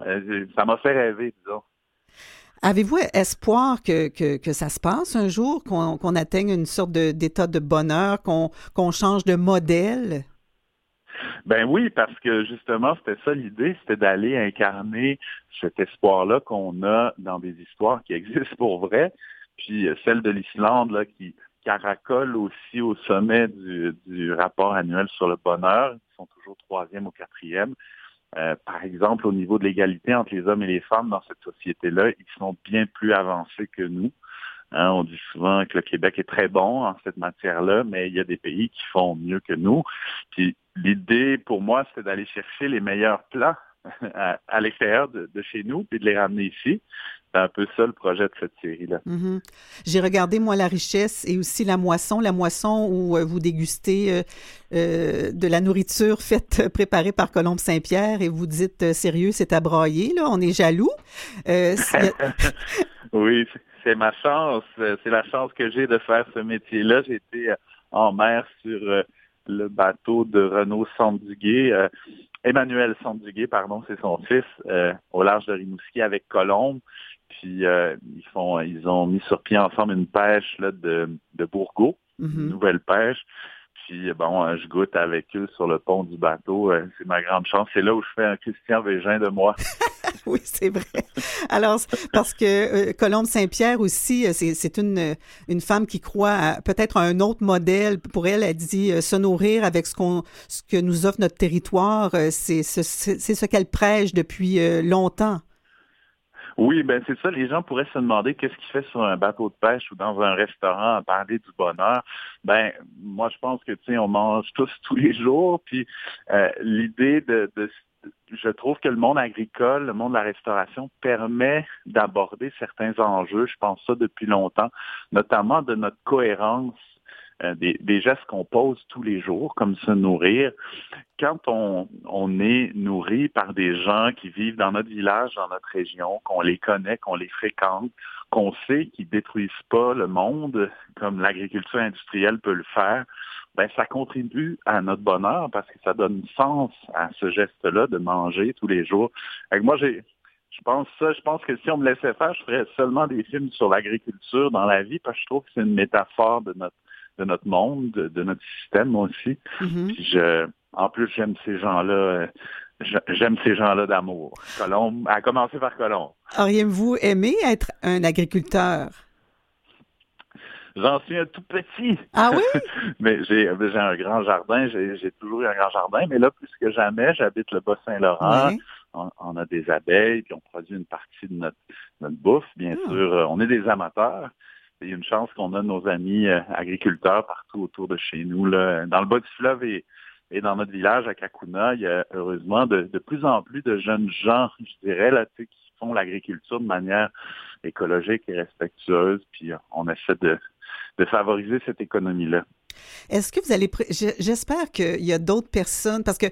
ça m'a fait rêver, disons. Avez-vous espoir que, que, ça se passe un jour, qu'on atteigne une sorte d'état de, bonheur, qu'on change de modèle? Ben oui, parce que justement, c'était ça l'idée, c'était d'aller incarner cet espoir-là qu'on a dans des histoires qui existent pour vrai, puis euh, celle de l'Islande là qui caracole aussi au sommet du, rapport annuel sur le bonheur, ils sont toujours troisième ou quatrième. Euh, par exemple, au niveau de l'égalité entre les hommes et les femmes dans cette société-là, ils sont bien plus avancés que nous. Hein, on dit souvent que le Québec est très bon en cette matière-là, mais il y a des pays qui font mieux que nous. L'idée pour moi, c'était d'aller chercher les meilleurs plans <laughs> à, l'extérieur de, chez nous, puis de les ramener ici. C'est un peu ça le projet de cette série-là. Mm-hmm. J'ai regardé, moi, la richesse et aussi la moisson. La moisson où euh, vous dégustez euh, euh, de la nourriture faite, préparée par Colombe Saint-Pierre et vous dites, sérieux, c'est à broyer, là, on est jaloux. <laughs> oui, c'est ma chance. C'est la chance que j'ai de faire ce métier-là. J'ai été en mer sur le bateau de Renaud Sanduguay. Emmanuel Sanduguay, pardon, c'est son fils, au large de Rimouski avec Colombe. Puis euh, ils font, ils ont mis sur pied ensemble une pêche là, de, de Bourgo, une mm-hmm. nouvelle pêche. Puis bon, euh, je goûte avec eux sur le pont du bateau. Euh, c'est ma grande chance. C'est là où je fais un Christian Végin de moi. <laughs> oui, c'est vrai. Alors, parce que Colombe Saint-Pierre aussi, c'est une, une femme qui croit peut-être à un autre modèle. Pour elle, elle dit se nourrir avec ce, qu'on, ce que nous offre notre territoire. C'est ce, ce qu'elle prêche depuis longtemps. Oui, ben c'est ça. Les gens pourraient se demander qu'est-ce qu'il fait sur un bateau de pêche ou dans un restaurant à parler du bonheur. Ben moi, je pense que tu sais, on mange tous <laughs> tous les jours. Puis euh, l'idée de, de je trouve que le monde agricole, le monde de la restauration permet d'aborder certains enjeux. Je pense ça depuis longtemps, notamment de notre cohérence euh, des, gestes qu'on pose tous les jours, comme se nourrir. Quand on, on est nourri par des gens qui vivent dans notre village, dans notre région, qu'on les connaît, qu'on les fréquente, qu'on sait qui détruisent pas le monde comme l'agriculture industrielle peut le faire, ben ça contribue à notre bonheur parce que ça donne sens à ce geste-là de manger tous les jours. Avec moi, j'ai je pense ça, je pense que si on me laissait faire, je ferais seulement des films sur l'agriculture dans la vie parce que je trouve que c'est une métaphore de notre de notre monde, de, notre système aussi. Mhm. je, en plus, j'aime ces gens-là. euh, J'aime ces gens-là d'amour. Colombe, à commencer par Colombe. Auriez-vous aimé être un agriculteur? J'en suis un tout petit. Ah oui? <laughs> mais j'ai un grand jardin, j'ai toujours eu un grand jardin, mais là, plus que jamais, j'habite le Bas-Saint-Laurent. On, on a des abeilles, puis on produit une partie de notre, notre bouffe, bien Ah. sûr. Euh, On est des amateurs. Il y a une chance qu'on a nos amis euh, agriculteurs partout autour de chez nous. Là. Dans le bas du fleuve et, dans notre village à Kakuna, il y a heureusement de, plus en plus de jeunes gens, je dirais, là, qui font l'agriculture de manière écologique et respectueuse. Puis on essaie de, de favoriser cette économie-là. Est-ce que vous allez... J'espère qu'il y a d'autres personnes, parce que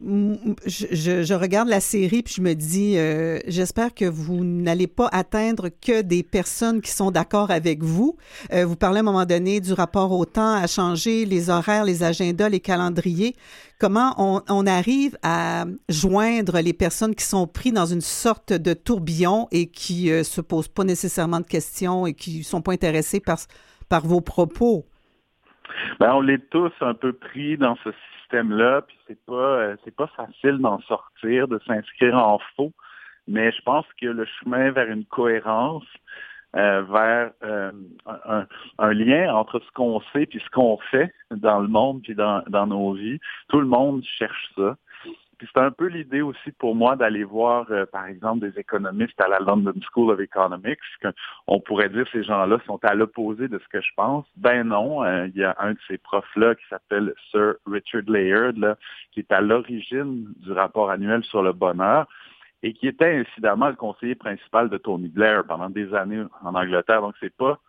je, regarde la série puis je me dis, euh, j'espère que vous n'allez pas atteindre que des personnes qui sont d'accord avec vous. Euh, vous parlez à un moment donné du rapport au temps à changer les horaires, les agendas, les calendriers. Comment on, arrive à joindre les personnes qui sont prises dans une sorte de tourbillon et qui euh, se posent pas nécessairement de questions et qui sont pas intéressés par, par vos propos? Ben, on l'est tous un peu pris dans ce système-là, puis c'est pas euh, c'est pas facile d'en sortir, de s'inscrire en faux. Mais je pense que le chemin vers une cohérence, euh, vers euh, un, un lien entre ce qu'on sait puis ce qu'on fait dans le monde puis dans, dans nos vies, tout le monde cherche ça. Puis c'est un peu l'idée aussi pour moi d'aller voir, euh, par exemple, des économistes à la London School of Economics. on pourrait dire ces gens-là sont à l'opposé de ce que je pense. Ben non, euh, il y a un de ces profs-là qui s'appelle Sir Richard Layard, là, qui est à l'origine du rapport annuel sur le bonheur et qui était incidemment le conseiller principal de Tony Blair pendant des années en Angleterre. Donc c'est pas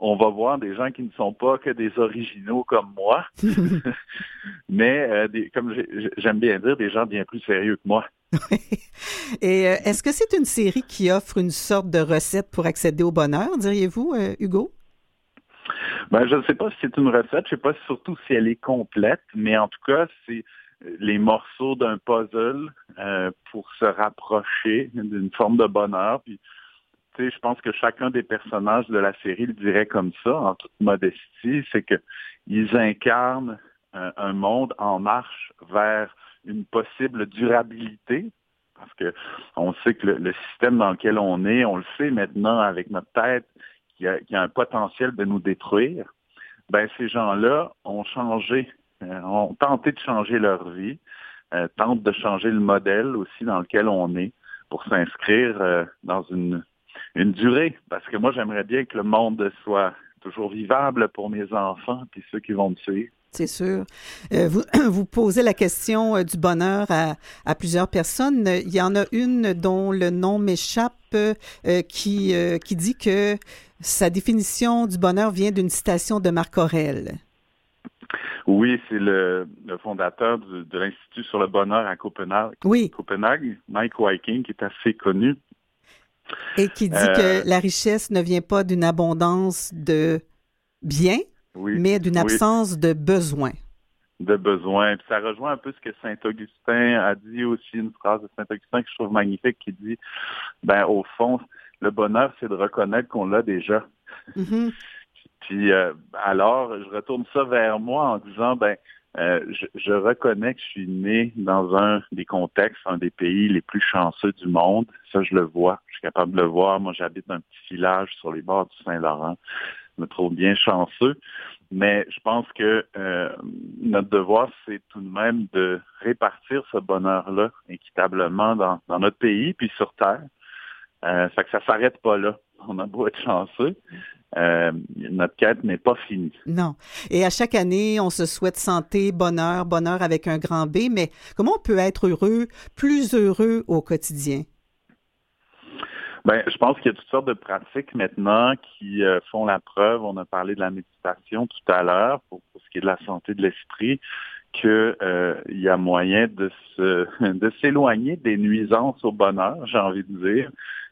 on va voir des gens qui ne sont pas que des originaux comme moi, <laughs> <laughs> mais euh, des, comme j'ai- j'aime bien dire, des gens bien plus sérieux que moi. <laughs> Et euh, est-ce que c'est une série qui offre une sorte de recette pour accéder au bonheur, diriez-vous, euh, Hugo? Ben, je ne sais pas si c'est une recette, je ne sais pas surtout si elle est complète, mais en tout cas, c'est les morceaux d'un puzzle pour se rapprocher d'une forme de bonheur. Puis, je pense que chacun des personnages de la série le dirait comme ça, en toute modestie, c'est que ils incarnent un, monde en marche vers une possible durabilité, parce que on sait que le, système dans lequel on est, on le sait maintenant avec notre tête, qui a, a un potentiel de nous détruire, ben ces gens-là ont changé, euh, ont tenté de changer leur vie, euh, tentent de changer le modèle aussi dans lequel on est pour s'inscrire euh, dans une, une durée. Parce que moi, j'aimerais bien que le monde soit toujours vivable pour mes enfants puis ceux qui vont me suivre. C'est sûr. Euh, vous, <clears throat> vous posez la question euh, du bonheur à, à plusieurs personnes. Il y en a une dont le nom m'échappe euh, qui, qui dit que sa définition du bonheur vient d'une citation de Marc Aurèle. Oui, c'est le, le fondateur du- de l'Institut sur le bonheur à Copenhague, Oui, Copenhague, Mike Viking, qui est assez connu. Et qui dit Euh, que la richesse ne vient pas d'une abondance de biens, Oui. mais d'une oui. absence de besoins. de besoin. Puis ça rejoint un peu ce que Saint Augustin a dit aussi, une phrase de Saint Augustin que je trouve magnifique, qui dit, ben au fond, le bonheur, c'est de reconnaître qu'on l'a déjà. Mhm. Puis euh, alors, je retourne ça vers moi en disant, ben, euh, je, je reconnais que je suis né dans un des contextes, un des pays les plus chanceux du monde. Ça, je le vois. Je suis capable de le voir. Moi, j'habite un petit village sur les bords du Saint-Laurent. Je me trouve bien chanceux. Mais je pense que euh, notre devoir, c'est tout de même de répartir ce bonheur-là équitablement dans, dans notre pays, puis sur Terre. Euh, ça fait que ça s'arrête pas là. On a beau être chanceux. Euh, notre quête n'est pas finie. Non. Et à chaque année, on se souhaite santé, bonheur, bonheur avec un grand B, mais comment on peut être heureux, plus heureux au quotidien? Ben, je pense qu'il y a toutes sortes de pratiques maintenant qui euh, font la preuve. On a parlé de la méditation tout à l'heure pour, pour, ce qui est de la santé de l'esprit, que euh, y a moyen de se <laughs> de s'éloigner des nuisances au bonheur, j'ai envie de dire.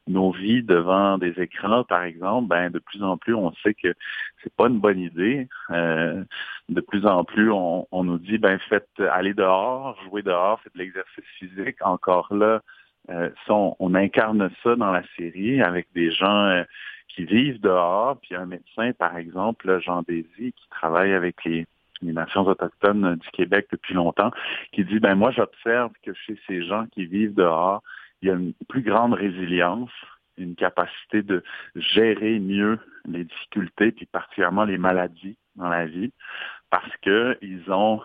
Nos vies devant des écrans, par exemple, ben de plus en plus, on sait que c'est pas une bonne idée. Euh, de plus en plus, on, nous dit ben faites aller dehors, jouer dehors, faites de l'exercice physique. Encore là, euh, on, incarne ça dans la série avec des gens euh, qui vivent dehors, puis un médecin, par exemple, Jean Désy, qui travaille avec les, les nations autochtones du Québec depuis longtemps, qui dit ben moi j'observe que chez ces gens qui vivent dehors, il y a une plus grande résilience, une capacité de gérer mieux les difficultés, puis particulièrement les maladies dans la vie, parce qu'ils ont,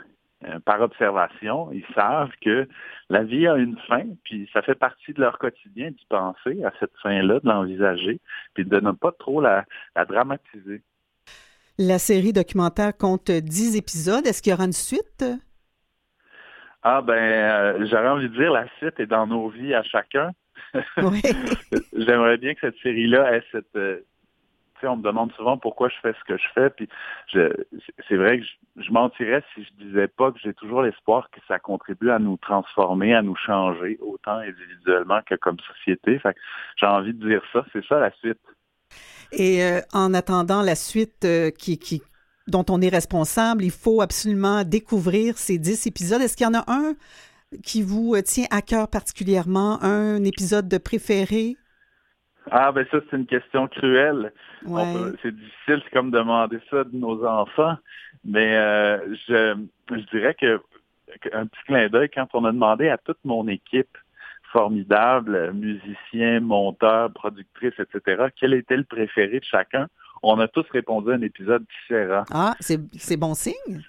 euh, par observation, ils savent que la vie a une fin, puis ça fait partie de leur quotidien d'y penser à cette fin-là, de l'envisager, puis de ne pas trop la, dramatiser. La série documentaire compte 10 épisodes. Est-ce qu'il y aura une suite? Ah ben, euh, j'aurais envie de dire, la suite est dans nos vies à chacun. Oui. <laughs> J'aimerais bien que cette série-là ait cette... Euh, tu sais, on me demande souvent pourquoi je fais ce que je fais, puis c'est vrai que je, mentirais si je disais pas que j'ai toujours l'espoir que ça contribue à nous transformer, à nous changer, autant individuellement que comme société. Fait j'ai envie de dire ça, c'est ça la suite. Et euh, en attendant la suite qui, qui, dont on est responsable. Il faut absolument découvrir ces dix épisodes. Est-ce qu'il y en a un qui vous euh, tient à cœur particulièrement, un épisode de préféré? Ah, ben ça, c'est une question cruelle. C'est difficile, c'est comme demander ça de nos enfants. Mais euh, je, je dirais que un petit clin d'œil, quand on a demandé à toute mon équipe formidable, musiciens, monteurs, productrices, etc., quel était le préféré de chacun, on a tous répondu à un épisode différent. Ah, c'est bon signe?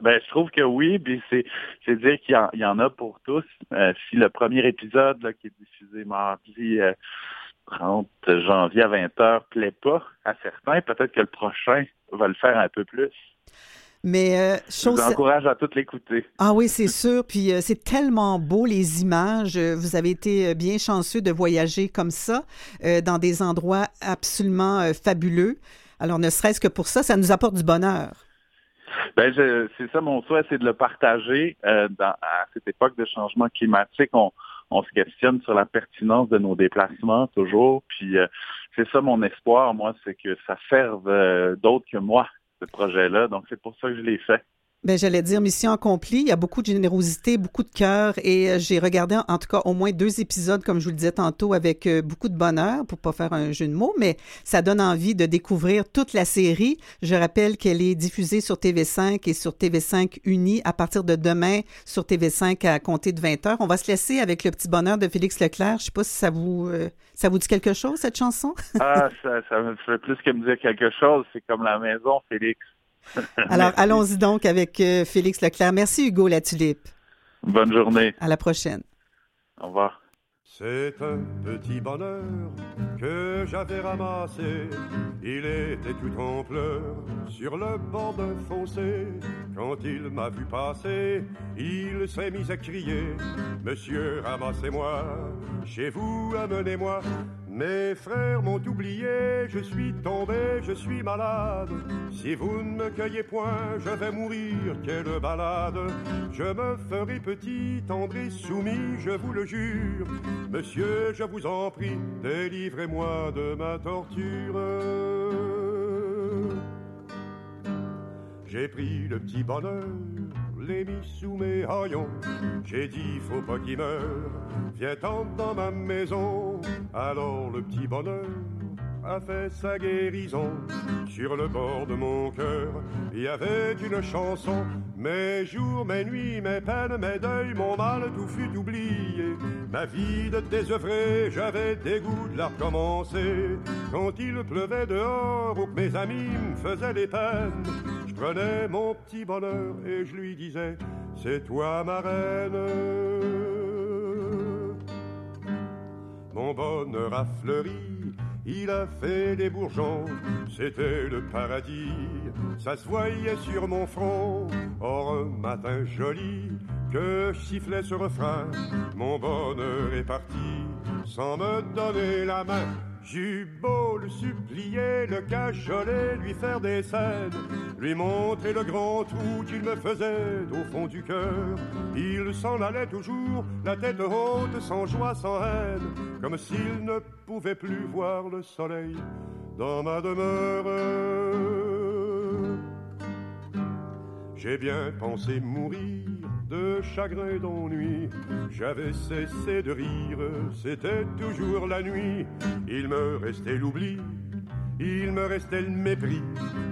Ben, je trouve que oui, puis c'est dire qu'il y, en a pour tous. Euh, si le premier épisode qui est diffusé mardi 30 euh, janvier à 20h plaît pas à certains, peut-être que le prochain va le faire un peu plus. Mais euh, Je vous encourage à toutes l'écouter. Ah oui, c'est sûr. <laughs> Puis c'est tellement beau les images. Vous avez été bien chanceux de voyager comme ça dans des endroits absolument fabuleux. Alors ne serait-ce que pour ça, ça nous apporte du bonheur. Ben, c'est ça mon souhait, c'est de le partager. Euh, dans, à cette époque de changement climatique, on, on, se questionne sur la pertinence de nos déplacements toujours. Puis euh, c'est ça mon espoir, moi, c'est que ça serve euh, d'autres que moi, projet-là. Donc c'est pour ça que je l'ai fait. Ben, j'allais dire mission accomplie. Il y a beaucoup de générosité, beaucoup de cœur et euh, j'ai regardé en tout cas au moins deux épisodes, comme je vous le disais tantôt, avec euh, beaucoup de bonheur pour pas faire un jeu de mots, mais ça donne envie de découvrir toute la série. Je rappelle qu'elle est diffusée sur TV5 et sur TV5 Uni à partir de demain sur TV5 à compter de 20 heures. On va se laisser avec le petit bonheur de Félix Leclerc. Je sais pas si ça vous euh, ça vous dit quelque chose cette chanson? ah, ça, ça me fait plus que me dire quelque chose. C'est comme la maison, Félix. <laughs> Alors, allons-y donc avec euh, Félix Leclerc. Merci, Hugo La Tulipe. Bonne journée. À la prochaine. Au revoir. C'est un petit bonheur que j'avais ramassé. Il était tout en pleurs sur le bord d'un fossé. Quand il m'a vu passer, il s'est mis à crier Monsieur, ramassez-moi, chez vous, amenez-moi. Mes frères m'ont oublié, je suis tombé, je suis malade. Si vous ne me cueillez point, je vais mourir, quelle balade. Je me ferai petit, tendre soumis, je vous le jure. Monsieur, je vous en prie, délivrez-moi de ma torture. J'ai pris le petit bonheur l'ai mis sous mes haillons. J'ai dit, faut pas qu'il meure, viens tendre dans ma maison. Alors le petit bonheur a fait sa guérison. Sur le bord de mon cœur, il y avait une chanson. Mes jours, mes nuits, mes peines, mes deuils, mon mal, tout fut oublié. Ma vie de désœuvré, j'avais dégoût de la recommencer. Quand il pleuvait dehors ou que mes amis me faisaient des peines, je prenais mon petit bonheur et je lui disais, c'est toi ma reine. Mon bonheur a fleuri, il a fait des bourgeons, c'était le paradis, ça se voyait sur mon front. Or un matin joli, que je sifflais ce refrain, mon bonheur est parti, sans me donner la main. J'eus beau le supplier, le cajoler, lui faire des scènes, lui montrer le grand trou qu'il me faisait au fond du cœur. Il s'en allait toujours, la tête haute, sans joie, sans haine, comme s'il ne pouvait plus voir le soleil dans ma demeure. J'ai bien pensé mourir de chagrin d'ennui. J'avais cessé de rire, c'était toujours la nuit. Il me restait l'oubli, il me restait le mépris.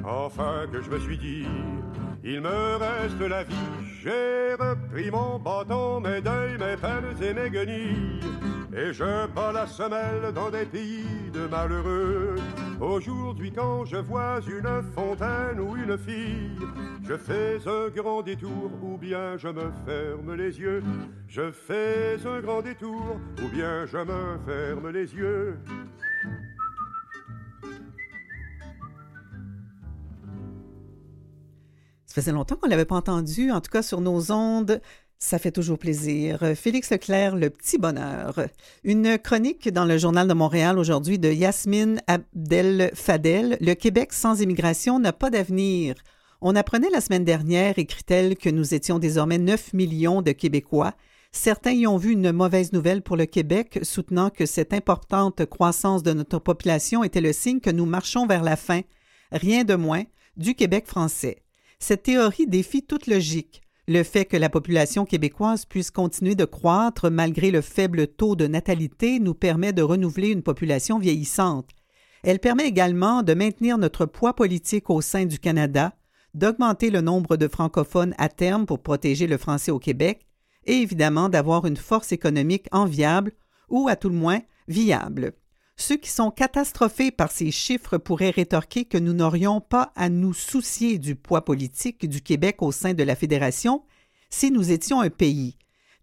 Enfin que je me suis dit, il me reste la vie. J'ai repris mon bâton, mes deuils, mes peines et mes guenilles. Et je bats la semelle dans des pays de malheureux. Aujourd'hui, quand je vois une fontaine ou une fille, je fais un grand détour ou bien je me ferme les yeux. Je fais un grand détour ou bien je me ferme les yeux. Ça faisait longtemps qu'on ne l'avait pas entendu, en tout cas sur nos ondes. Ça fait toujours plaisir. Félix Leclerc, Le Petit Bonheur. Une chronique dans le Journal de Montréal aujourd'hui de Yasmine Abdel Fadel. Le Québec sans immigration n'a pas d'avenir. On apprenait la semaine dernière, écrit-elle, que nous étions désormais 9 millions de Québécois. Certains y ont vu une mauvaise nouvelle pour le Québec, soutenant que cette importante croissance de notre population était le signe que nous marchons vers la fin, rien de moins, du Québec français. Cette théorie défie toute logique. Le fait que la population québécoise puisse continuer de croître malgré le faible taux de natalité nous permet de renouveler une population vieillissante. Elle permet également de maintenir notre poids politique au sein du Canada, d'augmenter le nombre de francophones à terme pour protéger le français au Québec, et évidemment d'avoir une force économique enviable ou à tout le moins viable. Ceux qui sont catastrophés par ces chiffres pourraient rétorquer que nous n'aurions pas à nous soucier du poids politique du Québec au sein de la Fédération si nous étions un pays.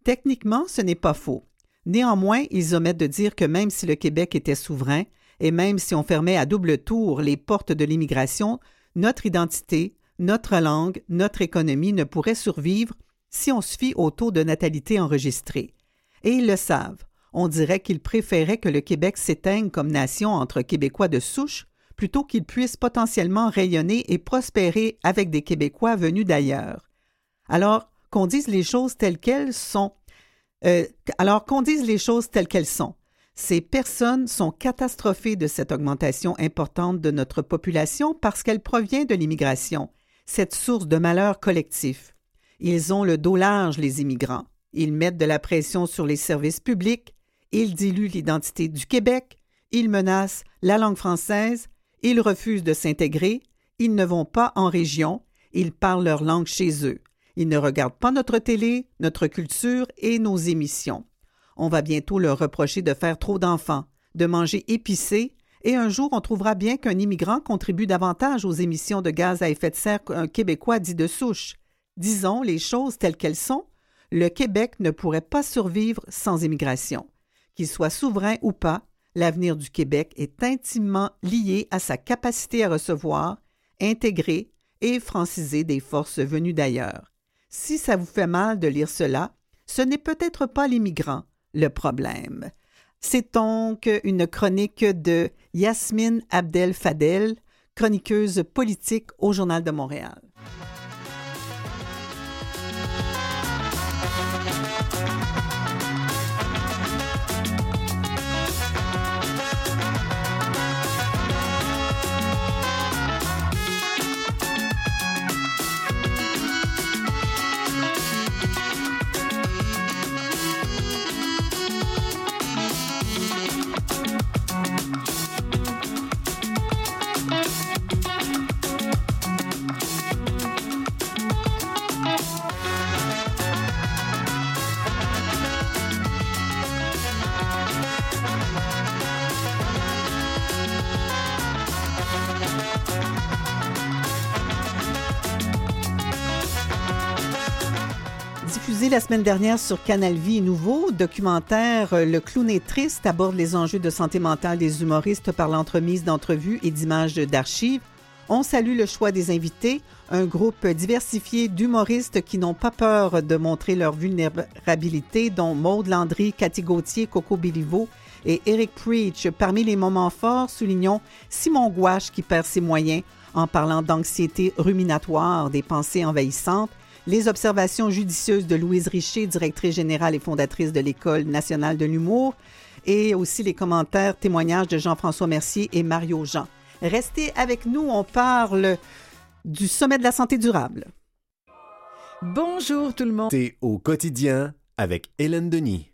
Techniquement, ce n'est pas faux. Néanmoins, ils omettent de dire que même si le Québec était souverain, et même si on fermait à double tour les portes de l'immigration, notre identité, notre langue, notre économie ne pourraient survivre si on se fie au taux de natalité enregistré. Et ils le savent on dirait qu'il préférait que le Québec s'éteigne comme nation entre Québécois de souche plutôt qu'il puisse potentiellement rayonner et prospérer avec des Québécois venus d'ailleurs. Alors qu'on dise les choses telles qu'elles sont. Euh, alors qu'on dise les choses telles qu'elles sont. Ces personnes sont catastrophées de cette augmentation importante de notre population parce qu'elle provient de l'immigration, cette source de malheur collectif. Ils ont le dos large, les immigrants. Ils mettent de la pression sur les services publics, ils diluent l'identité du Québec, ils menacent la langue française, ils refusent de s'intégrer, ils ne vont pas en région, ils parlent leur langue chez eux. Ils ne regardent pas notre télé, notre culture et nos émissions. On va bientôt leur reprocher de faire trop d'enfants, de manger épicé, et un jour on trouvera bien qu'un immigrant contribue davantage aux émissions de gaz à effet de serre qu'un Québécois dit de souche. Disons les choses telles qu'elles sont, le Québec ne pourrait pas survivre sans immigration. Qu'il soit souverain ou pas, l'avenir du Québec est intimement lié à sa capacité à recevoir, intégrer et franciser des forces venues d'ailleurs. Si ça vous fait mal de lire cela, ce n'est peut-être pas l'immigrant le problème. C'est donc une chronique de Yasmine Abdel Fadel, chroniqueuse politique au Journal de Montréal. la semaine dernière sur Canal Vie Nouveau, documentaire euh, Le clown est triste aborde les enjeux de santé mentale des humoristes par l'entremise d'entrevues et d'images d'archives. On salue le choix des invités, un groupe diversifié d'humoristes qui n'ont pas peur de montrer leur vulnérabilité, dont Maude Landry, Cathy Gauthier, Coco Béliveau et Eric Preach. Parmi les moments forts, soulignons Simon Gouache qui perd ses moyens en parlant d'anxiété ruminatoire, des pensées envahissantes, les observations judicieuses de Louise Richer, directrice générale et fondatrice de l'École nationale de l'humour, et aussi les commentaires, témoignages de Jean-François Mercier et Mario Jean. Restez avec nous, on parle du Sommet de la santé durable. Bonjour tout le monde. C'est au quotidien avec Hélène Denis.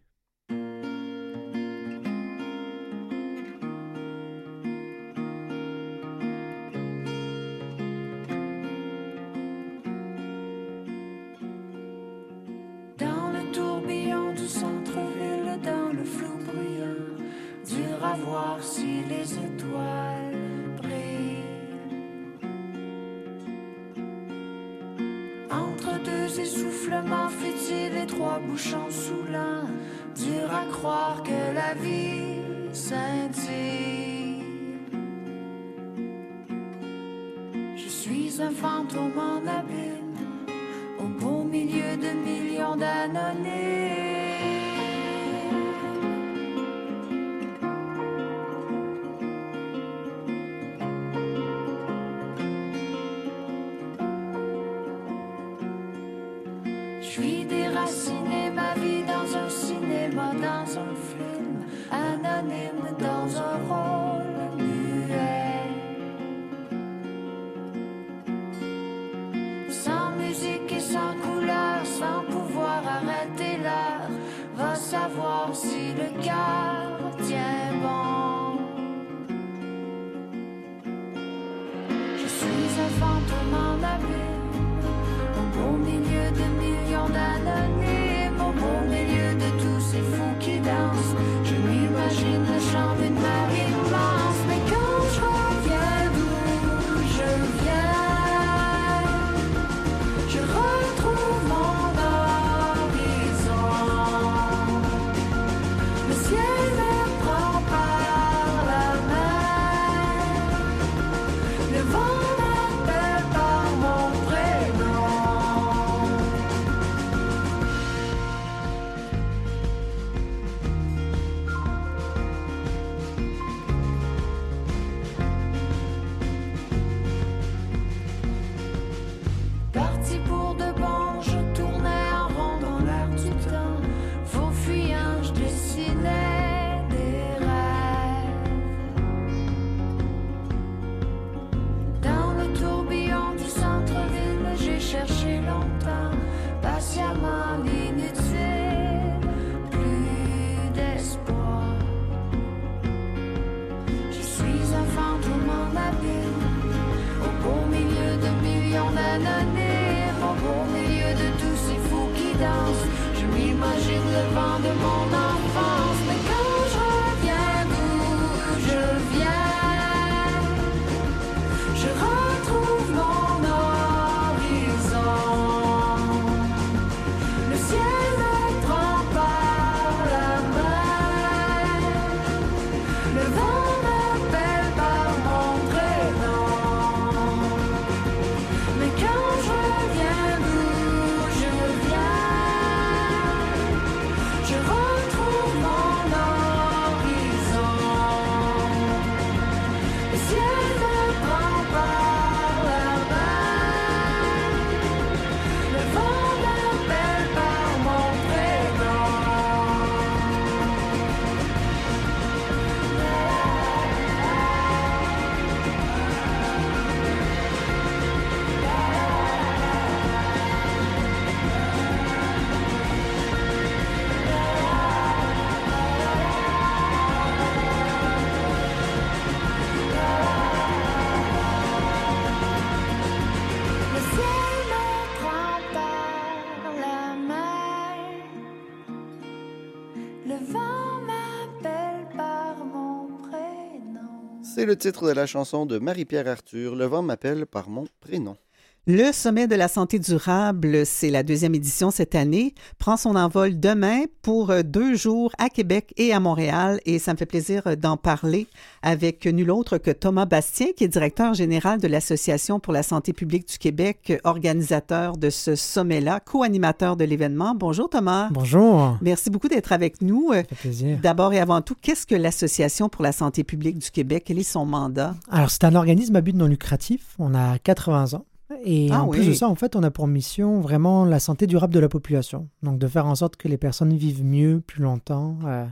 C'est le titre de la chanson de Marie-Pierre Arthur, Le vent m'appelle par mon prénom. Le sommet de la santé durable, c'est la deuxième édition cette année, prend son envol demain pour euh, deux jours à Québec et à Montréal et ça me fait plaisir euh, d'en parler avec nul autre que Thomas Bastien qui est directeur général de l'Association pour la santé publique du Québec, organisateur de ce sommet-là, co-animateur de l'événement. Bonjour Thomas. Bonjour. Merci beaucoup d'être avec nous. Ça fait plaisir. D'abord et avant tout, qu'est-ce que l'Association pour la santé publique du Québec? Quel est son mandat? Alors, c'est un organisme à but non lucratif. On a 80 ans. Et Ah en oui. plus de ça, en fait, on a pour mission vraiment la santé durable de la population. Donc, de faire en sorte que les personnes vivent mieux, plus longtemps. euh,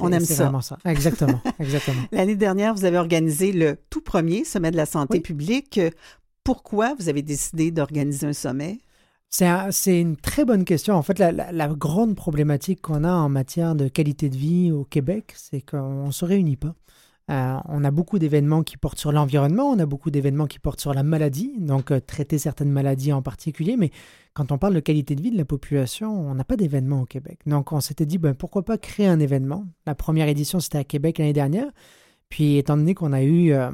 On aime c'est ça. vraiment ça. Exactement. <laughs> exactement. L'année dernière, vous avez organisé le tout premier sommet de la santé Oui. publique. Pourquoi vous avez décidé d'organiser un sommet? C'est un- c'est une très bonne question. En fait, la, la- la grande problématique qu'on a en matière de qualité de vie au Québec, c'est qu'on ne se réunit pas. Euh, on a beaucoup d'événements qui portent sur l'environnement, on a beaucoup d'événements qui portent sur la maladie, donc euh, traiter certaines maladies en particulier, mais quand on parle de qualité de vie de la population, on n'a pas d'événement au Québec. Donc on s'était dit, ben, pourquoi pas créer un événement? La première édition, c'était à Québec l'année dernière. Puis étant donné qu'on a eu euh,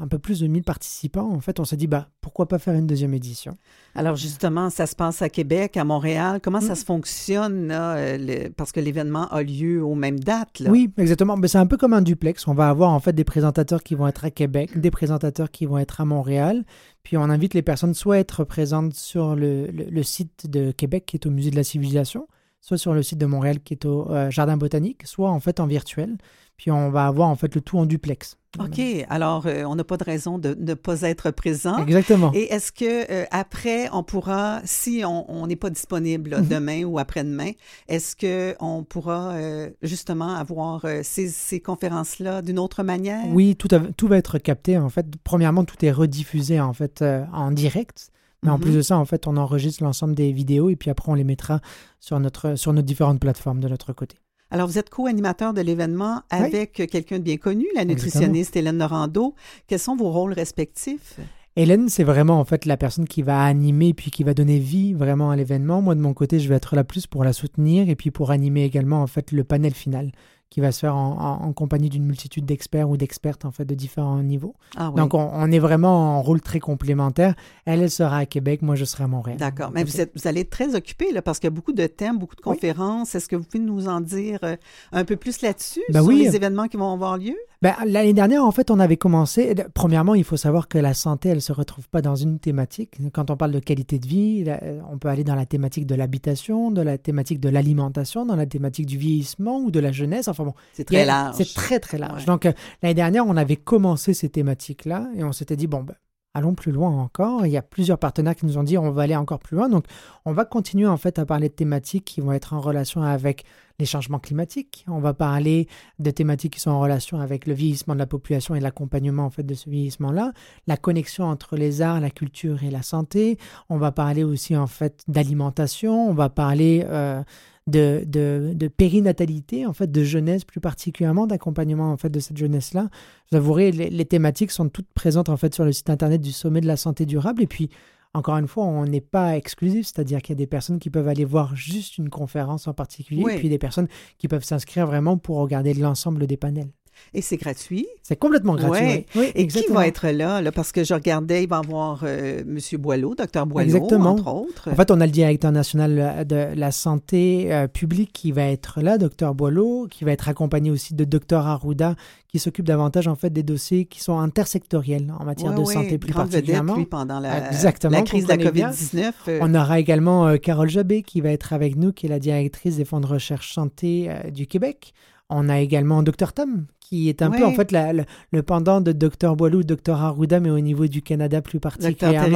un peu plus de 1000 participants, en fait, on s'est dit, bah, pourquoi pas faire une deuxième édition? Alors justement, ça se passe à Québec, à Montréal. Comment ça Mm. se fonctionne? là, euh, le- parce que l'événement a lieu aux mêmes dates. là? Oui, exactement. Mais c'est un peu comme un duplex. On va avoir en fait des présentateurs qui vont être à Québec, des présentateurs qui vont être à Montréal. Puis on invite les personnes soit à être présentes sur le, le- le site de Québec qui est au Musée de la Civilisation, soit sur le site de Montréal qui est au euh, Jardin Botanique, soit en fait en virtuel. Puis on va avoir en fait le tout en duplex. OK. Alors, euh, on n'a pas de raison de ne pas être présent. Exactement. Et est-ce que euh, après, on pourra, si on n'est pas disponible là, Mhm. demain ou après-demain, est-ce que on pourra euh, justement avoir ces, ces conférences-là d'une autre manière? Oui, tout, a- tout va être capté. En fait, premièrement, tout est rediffusé en fait en direct. Mais en Mhm. plus de ça, en fait, on enregistre l'ensemble des vidéos et puis après, on les mettra sur, notre, sur nos différentes plateformes de notre côté. Alors, vous êtes co-animateur de l'événement Oui. avec quelqu'un de bien connu, la nutritionniste Hélène Norando. Quels sont vos rôles respectifs? Hélène, c'est vraiment en fait la personne qui va animer puis qui va donner vie vraiment à l'événement. Moi, de mon côté, je vais être là plus pour la soutenir et puis pour animer également en fait le panel final qui va se faire en, en- en compagnie d'une multitude d'experts ou d'expertes en fait de différents niveaux. Ah oui. Donc, on, on est vraiment en rôle très complémentaire. Elle, elle sera à Québec, moi, je serai à Montréal. D'accord. Mais vous, êtes, vous allez être très occupé là, parce qu'il y a beaucoup de thèmes, beaucoup de Oui. conférences. Est-ce que vous pouvez nous en dire euh, un peu plus là-dessus, Ben sur oui. les événements qui vont avoir lieu? Ben, L'année dernière, en fait, on avait commencé. Premièrement, il faut savoir que la santé, elle ne se retrouve pas dans une thématique. Quand on parle de qualité de vie, euh, on peut aller dans la thématique de l'habitation, de la thématique de l'alimentation, dans la thématique du vieillissement ou de la jeunesse. Enfin bon, C'est très a- large. C'est très, très large. Ouais. Donc, euh, l'année dernière, on avait commencé ces thématiques-là et on s'était dit, bon, ben, allons plus loin encore. Il y a plusieurs partenaires qui nous ont dit, on va aller encore plus loin. Donc, on va continuer, en fait, à parler de thématiques qui vont être en relation avec les changements climatiques. On va parler de thématiques qui sont en relation avec le vieillissement de la population et l'accompagnement, en fait, de ce vieillissement-là. La connexion entre les arts, la culture et la santé. On va parler aussi, en fait, d'alimentation. On va parler... euh, de, de, de périnatalité, en fait, de jeunesse plus particulièrement, d'accompagnement en fait de cette jeunesse-là. Vous avouerez, les, les thématiques sont toutes présentes en fait sur le site internet du Sommet de la santé durable. Et puis, encore une fois, on n'est pas exclusif, c'est-à-dire qu'il y a des personnes qui peuvent aller voir juste une conférence en particulier, Oui. et puis des personnes qui peuvent s'inscrire vraiment pour regarder l'ensemble des panels. Et c'est gratuit. C'est complètement gratuit. Ouais. oui. Et exactement. qui va être là, là? Parce que je regardais, il va y avoir euh, M. Boileau, Dr Boileau, Exactement. entre autres. En fait, on a le directeur national de la santé euh, publique qui va être là, docteur Boileau, qui va être accompagné aussi de docteur Arruda, qui s'occupe davantage en fait des dossiers qui sont intersectoriels en matière Ouais, de ouais, santé plus grande vedette, particulièrement. lui, pendant la, Exactement, la crise de la comprenez bien. COVID-19. euh, On aura également euh, Carole Jabé qui va être avec nous, qui est la directrice des fonds de recherche santé euh, du Québec. On a également Dr Tom, qui est un peu en fait la- le, le pendant de Dr Boileau, Dr Arruda, mais au niveau du Canada plus particulièrement.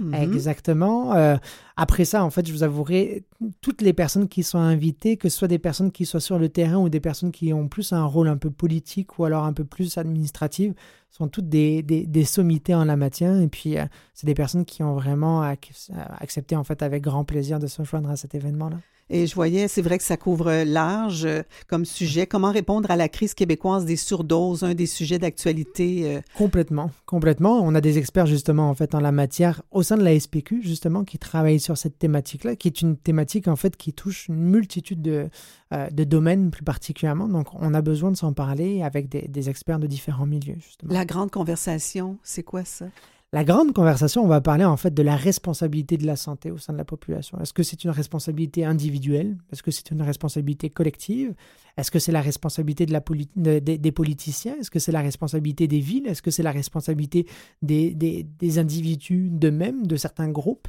Mhm. Exactement. Euh, après ça, en fait, je vous avouerai, toutes les personnes qui sont invitées, que ce soit des personnes qui soient sur le terrain ou des personnes qui ont plus un rôle un peu politique ou alors un peu plus administratif, sont toutes des, des, des sommités en la matière. Et puis, euh, c'est des personnes qui ont vraiment ac- accepté, en fait, avec grand plaisir de se joindre à cet événement-là. Et je voyais, c'est vrai que ça couvre large euh, comme sujet. Comment répondre à la crise québécoise des surdoses, un des sujets d'actualité. euh, Complètement, complètement. On a des experts justement en fait en la matière au sein de la SPQ justement qui travaillent sur cette thématique-là, qui est une thématique en fait qui touche une multitude de, euh, de domaines plus particulièrement. Donc on a besoin de s'en parler avec des, des experts de différents milieux justement. La grande conversation, c'est quoi ça? La grande conversation, on va parler en fait de la responsabilité de la santé au sein de la population. Est-ce que c'est une responsabilité individuelle? Est-ce que c'est une responsabilité collective? Est-ce que c'est la responsabilité des politiciens? Est-ce que c'est la responsabilité des villes? Est-ce que c'est la responsabilité des, des, des individus d'eux-mêmes, de certains groupes?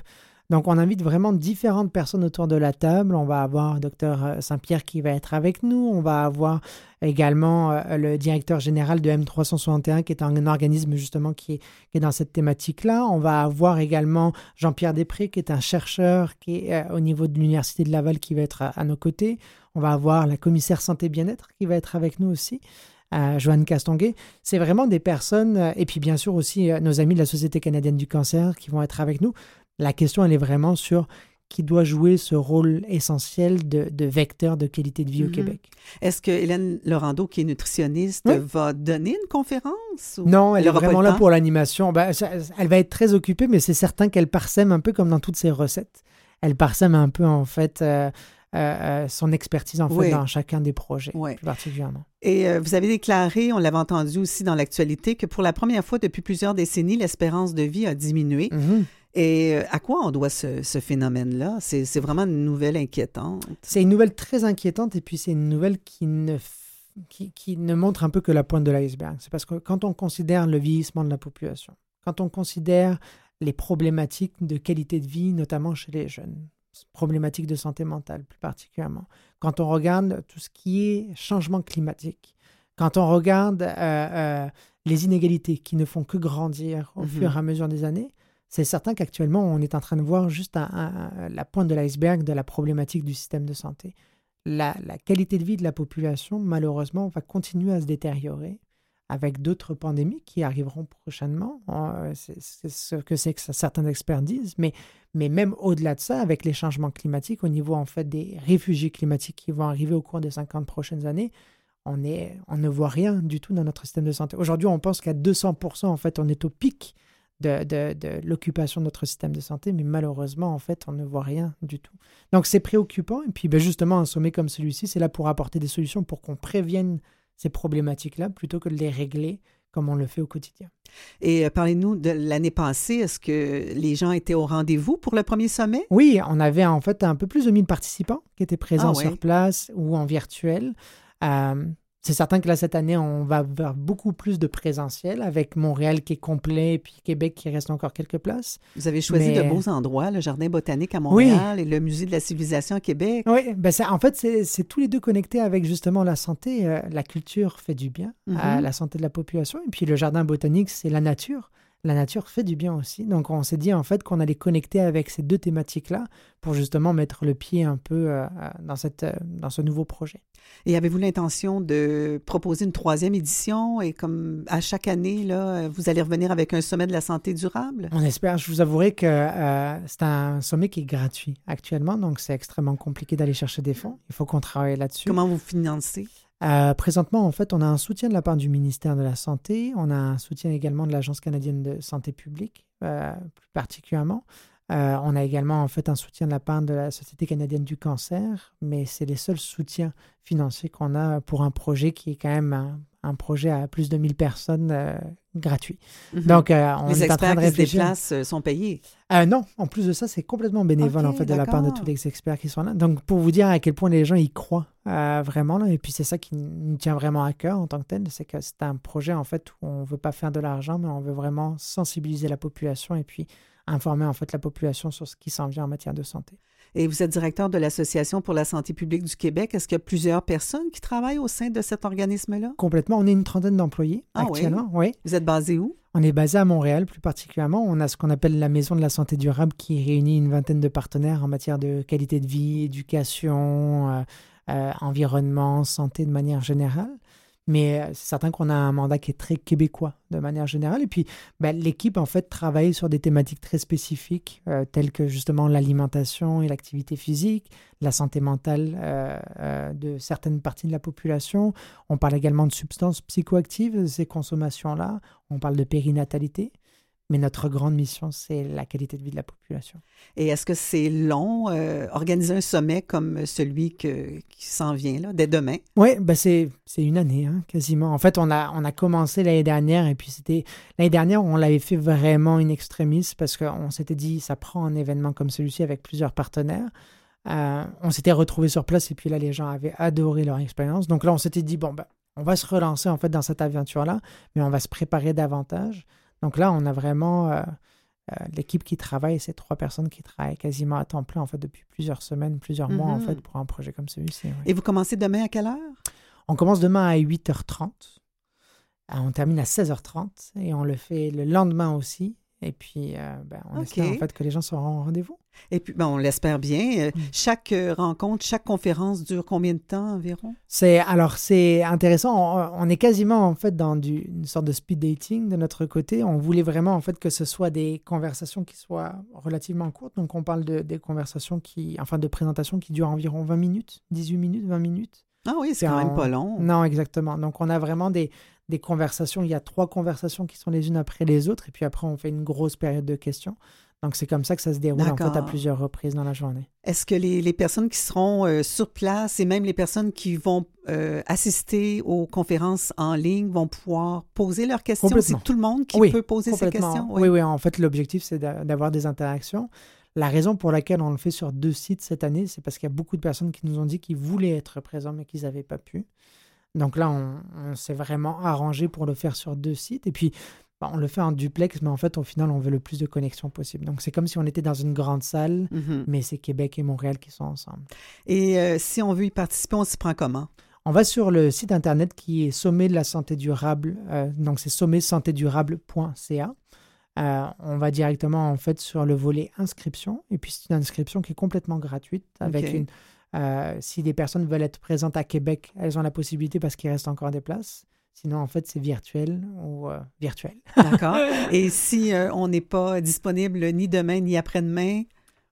Donc on invite vraiment différentes personnes autour de la table. On va avoir docteur euh, Saint-Pierre qui va être avec nous. On va avoir également euh, le directeur général de M361 qui est un organisme justement qui est, dans cette thématique-là. On va avoir également Jean-Pierre Després qui est un chercheur qui est euh, au niveau de l'Université de Laval qui va être à, nos côtés. On va avoir la commissaire santé-bien-être qui va être avec nous aussi. Joanne Castonguay. C'est vraiment des personnes, et puis bien sûr aussi nos amis de la Société canadienne du cancer qui vont être avec nous la question, elle est vraiment sur qui doit jouer ce rôle essentiel de, vecteur de qualité de vie au mhm. Québec. Est-ce que Hélène Laurando, qui est nutritionniste, va donner une conférence? non, elle, est vraiment là pour l'animation. Ben, elle va être très occupée, mais c'est certain qu'elle parsème un peu comme dans toutes ses recettes. Elle parsème un peu, en fait, euh, euh, euh, son expertise, en fait, dans chacun des projets, plus particulièrement. Et vous avez déclaré, on l'avait entendu aussi dans l'actualité, que pour la première fois depuis plusieurs décennies, l'espérance de vie a diminué. Mhm. Et euh, à quoi on doit ce, phénomène-là? C'est vraiment une nouvelle inquiétante. C'est une nouvelle très inquiétante et puis c'est une nouvelle qui ne, qui, qui, ne montre un peu que la pointe de l'iceberg. C'est parce que quand on considère le vieillissement de la population, quand on considère les problématiques de qualité de vie, notamment chez les jeunes, problématiques de santé mentale plus particulièrement, quand on regarde tout ce qui est changement climatique, quand on regarde euh, euh, les inégalités qui ne font que grandir au mm-hmm. fur et à mesure des années, c'est certain qu'actuellement, on est en train de voir juste la pointe de l'iceberg de la problématique du système de santé. La, qualité de vie de la population, malheureusement, va continuer à se détériorer avec d'autres pandémies qui arriveront prochainement. Euh, c'est ce que certains experts disent, mais, même au-delà de ça, avec les changements climatiques, au niveau en fait des réfugiés climatiques qui vont arriver au cours des 50 prochaines années, on, on ne voit rien du tout dans notre système de santé. Aujourd'hui, on pense qu'à 200%, en fait, on est au pic de, l'occupation de notre système de santé, mais malheureusement, en fait, on ne voit rien du tout. Donc, c'est préoccupant. Et puis, ben, justement, un sommet comme celui-ci, c'est là pour apporter des solutions pour qu'on prévienne ces problématiques-là plutôt que de les régler comme on le fait au quotidien. Et euh, parlez-nous de l'année passée. Est-ce que les gens étaient au rendez-vous pour le premier sommet? Oui, on avait en fait un peu plus de 1000 participants qui étaient présents ah sur place ou en virtuel. Euh, c'est certain que là, cette année, on va avoir beaucoup plus de présentiel avec Montréal qui est complet et puis Québec qui reste encore quelques places. Vous avez choisi de beaux endroits, le Jardin botanique à Montréal et le Musée de la civilisation à Québec. Oui, ben ça, en fait, c'est tous les deux connectés avec justement la santé. Euh, la culture fait du bien à mhm. la santé de la population et puis le Jardin botanique, c'est la nature la nature fait du bien aussi. Donc on s'est dit en fait qu'on allait connecter avec ces deux thématiques-là pour justement mettre le pied un peu euh, euh, dans, cette, euh, dans ce nouveau projet. Et avez-vous l'intention de proposer une troisième édition? Et comme à chaque année, là, vous allez revenir avec un sommet de la santé durable? On espère. Je vous avouerai que c'est un sommet qui est gratuit actuellement, donc c'est extrêmement compliqué d'aller chercher des fonds. Il faut qu'on travaille là-dessus. Comment vous financez? Euh, présentement, en fait, on a un soutien de la part du ministère de la Santé, on a un soutien également de l'Agence canadienne de santé publique, euh, plus particulièrement. Euh, on a également en fait un soutien de la part de la Société canadienne du cancer, mais c'est les seuls soutiens financiers qu'on a pour un projet qui est quand même projet à plus de 1000 personnes gratuit. Mhm. Donc, on les est en train de réfléchir. qui se déplacent sont payés. non, en plus de ça, c'est complètement bénévole en fait de la part de tous les experts qui sont là. Donc, pour vous dire à quel point les gens y croient euh, vraiment. Là. Et puis c'est ça qui nous tient vraiment à cœur en tant que tel, c'est que c'est un projet en fait où on ne veut pas faire de l'argent, mais on veut vraiment sensibiliser la population et puis informer en fait la population sur ce qui s'en vient en matière de santé. Et vous êtes directeur de l'Association pour la santé publique du Québec. Est-ce qu'il y a plusieurs personnes qui travaillent au sein de cet organisme-là? Complètement. On est une trentaine d'employés ah actuellement. Oui? Vous êtes basé où? On est basé à Montréal plus particulièrement. On a ce qu'on appelle la Maison de la santé durable qui réunit une vingtaine de partenaires en matière de qualité de vie, éducation, euh, euh, environnement, santé de manière générale. Mais euh, c'est certain qu'on a un mandat qui est très québécois de manière générale. Et puis, ben, l'équipe, en fait, travaille sur des thématiques très spécifiques, euh, telles que justement l'alimentation et l'activité physique, la santé mentale de certaines parties de la population. On parle également de substances psychoactives, ces consommations-là. On parle de périnatalité. Mais notre grande mission, c'est la qualité de vie de la population. Et est-ce que c'est long, euh, organiser un sommet comme celui que, qui s'en vient, là, dès demain? Oui, ben c'est, une année, hein, quasiment. En fait, on a, on a commencé l'année dernière, et puis c'était... L'année dernière, on l'avait fait vraiment in extremis, parce qu'on s'était dit, ça prend un événement comme celui-ci avec plusieurs partenaires. Euh, on s'était retrouvés sur place, et puis là, les gens avaient adoré leur expérience. Donc là, on s'était dit, bon, ben, on va se relancer, en fait, dans cette aventure-là, mais on va se préparer davantage. Donc là, on a vraiment... euh, euh, l'équipe qui travaille, c'est trois personnes qui travaillent quasiment à temps plein en fait depuis plusieurs semaines, plusieurs mois en fait pour un projet comme celui-ci. ouais. Et vous commencez demain à quelle heure? On commence demain à 8h30, euh, on termine à 16h30 et on le fait le lendemain aussi. Et puis, euh, ben, on espère en fait que les gens seront au rendez-vous. Et puis, ben, on l'espère bien. Euh, Mm. Chaque euh, rencontre, chaque conférence dure combien de temps environ? C'est alors c'est intéressant. On, on est quasiment en fait dans du, une sorte de speed dating de notre côté. On voulait vraiment en fait que ce soit des conversations qui soient relativement courtes. Donc on parle de des conversations qui, enfin de présentations qui durent environ 20 minutes, 18 minutes, 20 minutes. Ah oui, c'est quand même pas long. Non, exactement. Donc on a vraiment des des conversations. Il y a trois conversations qui sont les unes après les autres, et puis après on fait une grosse période de questions. Donc c'est comme ça que ça se déroule en fait à plusieurs reprises dans la journée. Est-ce que les, les personnes qui seront euh, sur place et même les personnes qui vont euh, assister aux conférences en ligne vont pouvoir poser leurs questions? C'est tout le monde qui Oui, peut poser ses questions? Oui, oui. En fait, l'objectif, c'est d'a- d'avoir des interactions. La raison pour laquelle on le fait sur deux sites cette année, c'est parce qu'il y a beaucoup de personnes qui nous ont dit qu'ils voulaient être présents, mais qu'ils n'avaient pas pu. Donc là, on, on s'est vraiment arrangé pour le faire sur deux sites. Et puis, bah, on le fait en duplex, mais en fait, au final, on veut le plus de connexions possible. Donc, c'est comme si on était dans une grande salle, Mhm. mais c'est Québec et Montréal qui sont ensemble. Et euh, si on veut y participer, on s'y prend comment? On va sur le site internet qui est Sommet de la santé durable. euh, donc, c'est sommetsantédurable.ca. Euh, on va directement en fait sur le volet inscription. Et puis, c'est une inscription qui est complètement gratuite. Avec une, euh, si des personnes veulent être présentes à Québec, elles ont la possibilité parce qu'il reste encore des places. Sinon, en fait, c'est virtuel ou euh, virtuel. D'accord. <laughs> Et si euh, on n'est pas disponible ni demain ni après-demain,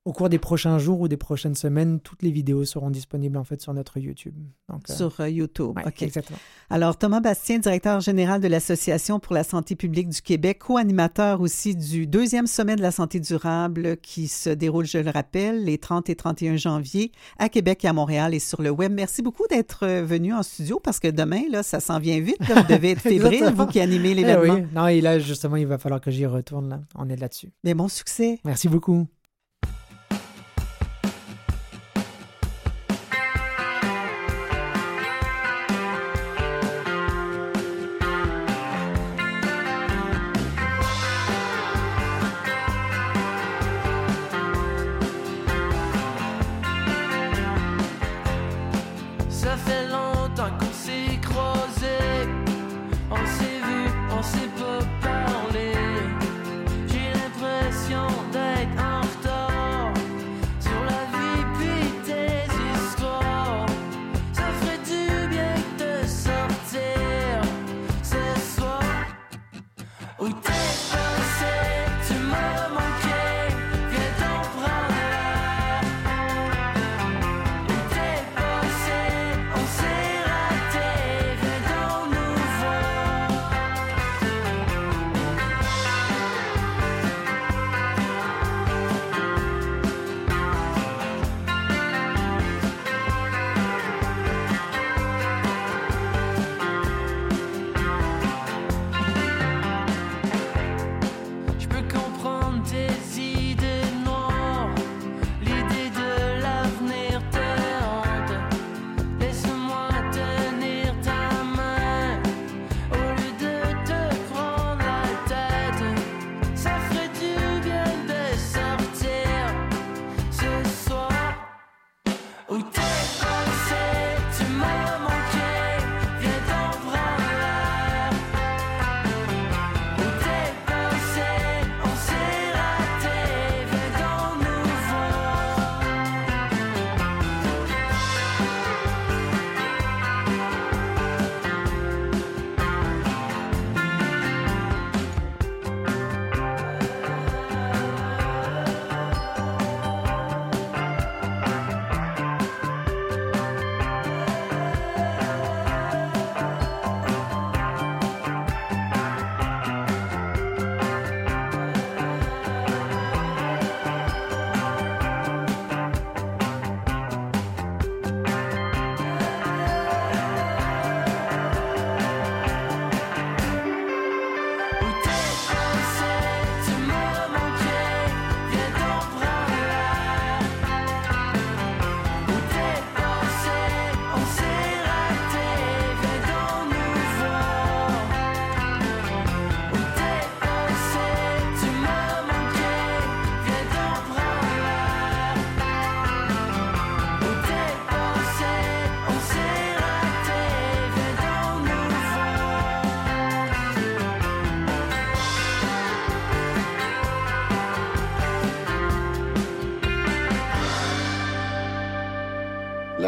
Au cours des prochains jours ou des prochaines semaines, toutes les vidéos seront disponibles en fait sur notre YouTube. Donc, euh, sur euh, YouTube. ouais, OK. Exactement. Alors, Thomas Bastien, directeur général de l'Association pour la santé publique du Québec, co-animateur aussi du deuxième sommet de la santé durable qui se déroule, je le rappelle, les 30 et 31 janvier à Québec et à Montréal et sur le web. Merci beaucoup d'être euh, venu en studio parce que demain, là, ça s'en vient vite. là. Vous devez être <laughs> fébrile, vous qui animez Eh l'événement. oui. Non, et là, justement, il va falloir que j'y retourne. Là. On est là-dessus. Mais bon succès. Merci beaucoup.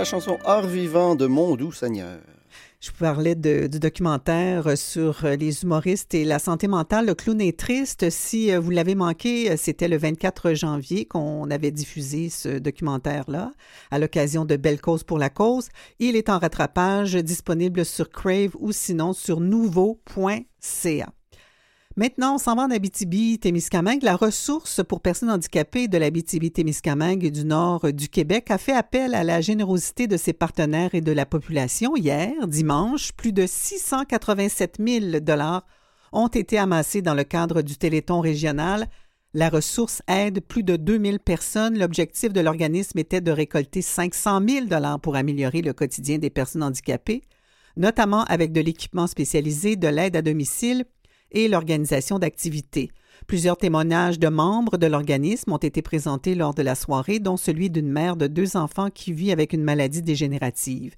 La chanson Art vivant de Mon doux Seigneur. Je vous parlais du documentaire sur les humoristes et la santé mentale. Le clown est triste. Si euh, vous l'avez manqué, euh, c'était le 24 janvier qu'on avait diffusé ce documentaire-là à l'occasion de Belle Cause pour la cause. Il est en rattrapage, disponible sur Crave ou sinon sur nouveau.ca. Maintenant, on s'en va en Abitibi-Témiscamingue. La ressource pour personnes handicapées de l'Abitibi-Témiscamingue et du nord du Québec a fait appel à la générosité de ses partenaires et de la population. Hier, dimanche, plus de 687 000 dollars ont été amassés dans le cadre du Téléthon régional. La ressource aide plus de 2000 personnes. L'objectif de l'organisme était de récolter 500 000 dollars pour améliorer le quotidien des personnes handicapées, notamment avec de l'équipement spécialisé, de l'aide à domicile et l'organisation d'activités. Plusieurs témoignages de membres de l'organisme ont été présentés lors de la soirée, dont celui d'une mère de deux enfants qui vit avec une maladie dégénérative.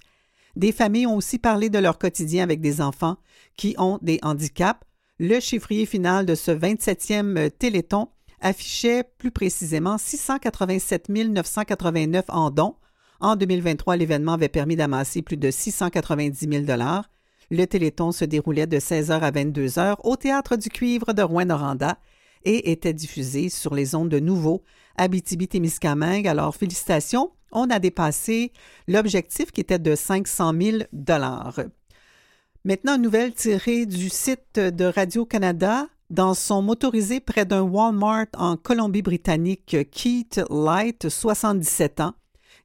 Des familles ont aussi parlé de leur quotidien avec des enfants qui ont des handicaps. Le chiffrier final de ce 27e Téléthon affichait plus précisément 687 989 en dons. En 2023, l'événement avait permis d'amasser plus de 690 000 le Téléthon se déroulait de 16h à 22h au Théâtre du Cuivre de Rouen-Noranda et était diffusé sur les ondes de nouveau Abitibi-Témiscamingue. Alors, félicitations, on a dépassé l'objectif qui était de 500 000 Maintenant, une nouvelle tirée du site de Radio-Canada. Dans son motorisé près d'un Walmart en Colombie-Britannique, Keith Light, 77 ans,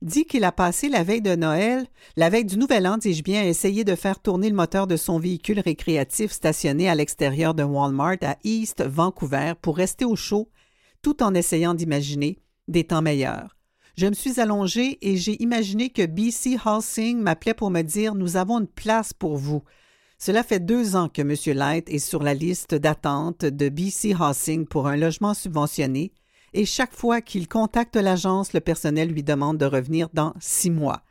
dit qu'il a passé la veille de Noël, la veille du Nouvel An, dis-je bien, à essayer de faire tourner le moteur de son véhicule récréatif stationné à l'extérieur d'un Walmart à East Vancouver pour rester au chaud, tout en essayant d'imaginer des temps meilleurs. Je me suis allongé et j'ai imaginé que BC Housing m'appelait pour me dire Nous avons une place pour vous. Cela fait deux ans que M. Light est sur la liste d'attente de BC Housing pour un logement subventionné et chaque fois qu'il contacte l'agence, le personnel lui demande de revenir dans six mois.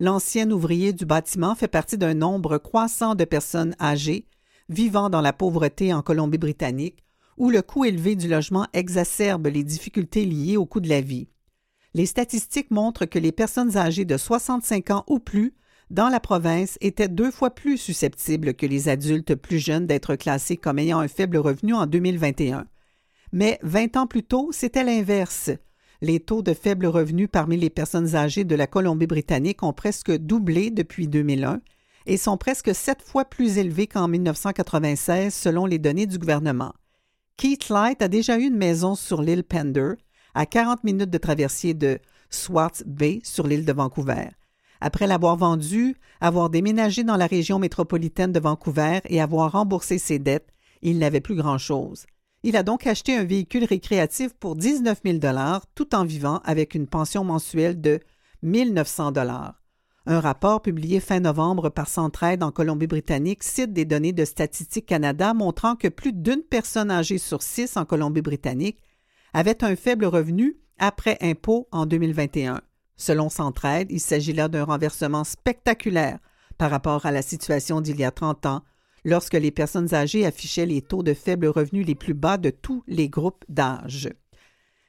L'ancien ouvrier du bâtiment fait partie d'un nombre croissant de personnes âgées vivant dans la pauvreté en Colombie-Britannique, où le coût élevé du logement exacerbe les difficultés liées au coût de la vie. Les statistiques montrent que les personnes âgées de 65 ans ou plus dans la province étaient deux fois plus susceptibles que les adultes plus jeunes d'être classés comme ayant un faible revenu en 2021. Mais 20 ans plus tôt, c'était l'inverse. Les taux de faible revenu parmi les personnes âgées de la Colombie-Britannique ont presque doublé depuis 2001 et sont presque sept fois plus élevés qu'en 1996 selon les données du gouvernement. Keith Light a déjà eu une maison sur l'île Pender, à 40 minutes de traversier de Swartz Bay sur l'île de Vancouver. Après l'avoir vendue, avoir déménagé dans la région métropolitaine de Vancouver et avoir remboursé ses dettes, il n'avait plus grand-chose. Il a donc acheté un véhicule récréatif pour 19 000 tout en vivant avec une pension mensuelle de 1 900 Un rapport publié fin novembre par Centraide en Colombie-Britannique cite des données de Statistique Canada montrant que plus d'une personne âgée sur six en Colombie-Britannique avait un faible revenu après impôt en 2021. Selon Centraide, il s'agit là d'un renversement spectaculaire par rapport à la situation d'il y a 30 ans, lorsque les personnes âgées affichaient les taux de faible revenu les plus bas de tous les groupes d'âge.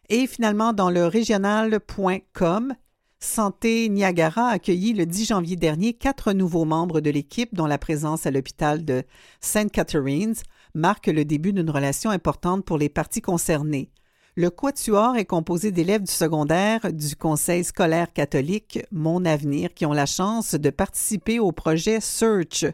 Et finalement, dans le régional.com, Santé Niagara a accueilli le 10 janvier dernier quatre nouveaux membres de l'équipe dont la présence à l'hôpital de St. Catharines marque le début d'une relation importante pour les parties concernées. Le quatuor est composé d'élèves du secondaire du Conseil scolaire catholique Mon Avenir qui ont la chance de participer au projet Search,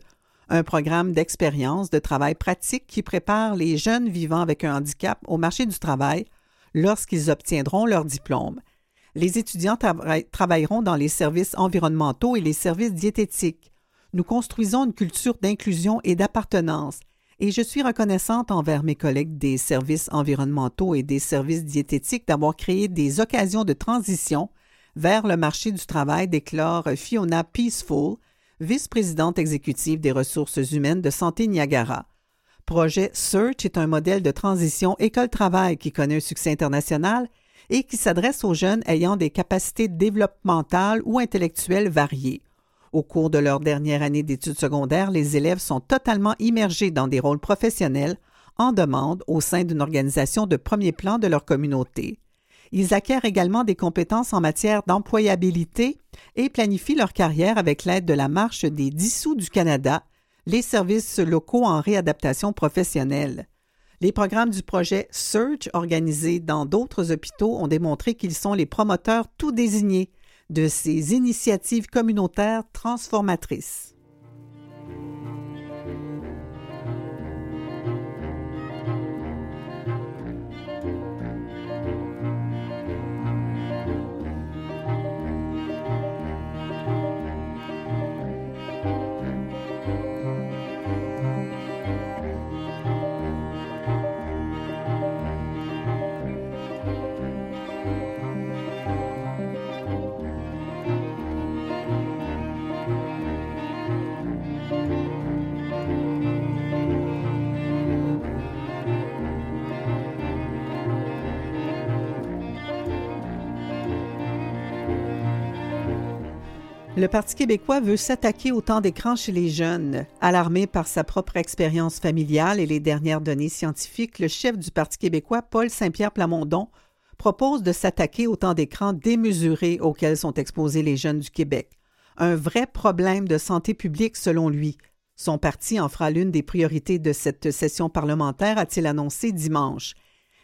un programme d'expérience de travail pratique qui prépare les jeunes vivant avec un handicap au marché du travail lorsqu'ils obtiendront leur diplôme. Les étudiants tra travailleront dans les services environnementaux et les services diététiques. Nous construisons une culture d'inclusion et d'appartenance et je suis reconnaissante envers mes collègues des services environnementaux et des services diététiques d'avoir créé des occasions de transition vers le marché du travail, déclare Fiona Peaceful, vice-présidente exécutive des ressources humaines de Santé Niagara. Projet Search est un modèle de transition école-travail qui connaît un succès international et qui s'adresse aux jeunes ayant des capacités développementales ou intellectuelles variées. Au cours de leur dernière année d'études secondaires, les élèves sont totalement immergés dans des rôles professionnels en demande au sein d'une organisation de premier plan de leur communauté. Ils acquièrent également des compétences en matière d'employabilité et planifient leur carrière avec l'aide de la Marche des dissous du Canada, les services locaux en réadaptation professionnelle. Les programmes du projet Search organisés dans d'autres hôpitaux ont démontré qu'ils sont les promoteurs tout désignés de ces initiatives communautaires transformatrices. Le Parti québécois veut s'attaquer au temps d'écran chez les jeunes. Alarmé par sa propre expérience familiale et les dernières données scientifiques, le chef du Parti québécois, Paul Saint-Pierre Plamondon, propose de s'attaquer au temps d'écran démesuré auquel sont exposés les jeunes du Québec. Un vrai problème de santé publique selon lui. Son parti en fera l'une des priorités de cette session parlementaire, a-t-il annoncé dimanche.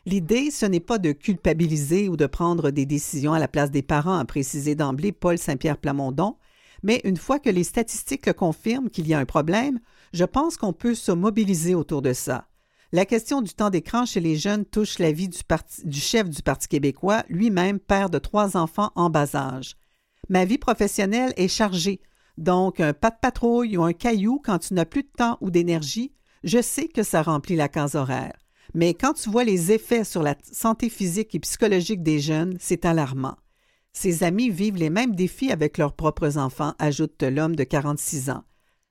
L'idée, ce n'est pas de culpabiliser ou de prendre des décisions à la place des parents, a précisé d'emblée Paul Saint-Pierre Plamondon, mais une fois que les statistiques le confirment qu'il y a un problème, je pense qu'on peut se mobiliser autour de ça. La question du temps d'écran chez les jeunes touche la vie du, chef du Parti québécois, lui-même père de trois enfants en bas âge. Ma vie professionnelle est chargée, donc un pas de patrouille ou un caillou quand tu n'as plus de temps ou d'énergie, je sais que ça remplit la case horaire. Mais quand tu vois les effets sur la santé physique et psychologique des jeunes, c'est alarmant. Ses amis vivent les mêmes défis avec leurs propres enfants, ajoute l'homme de 46 ans.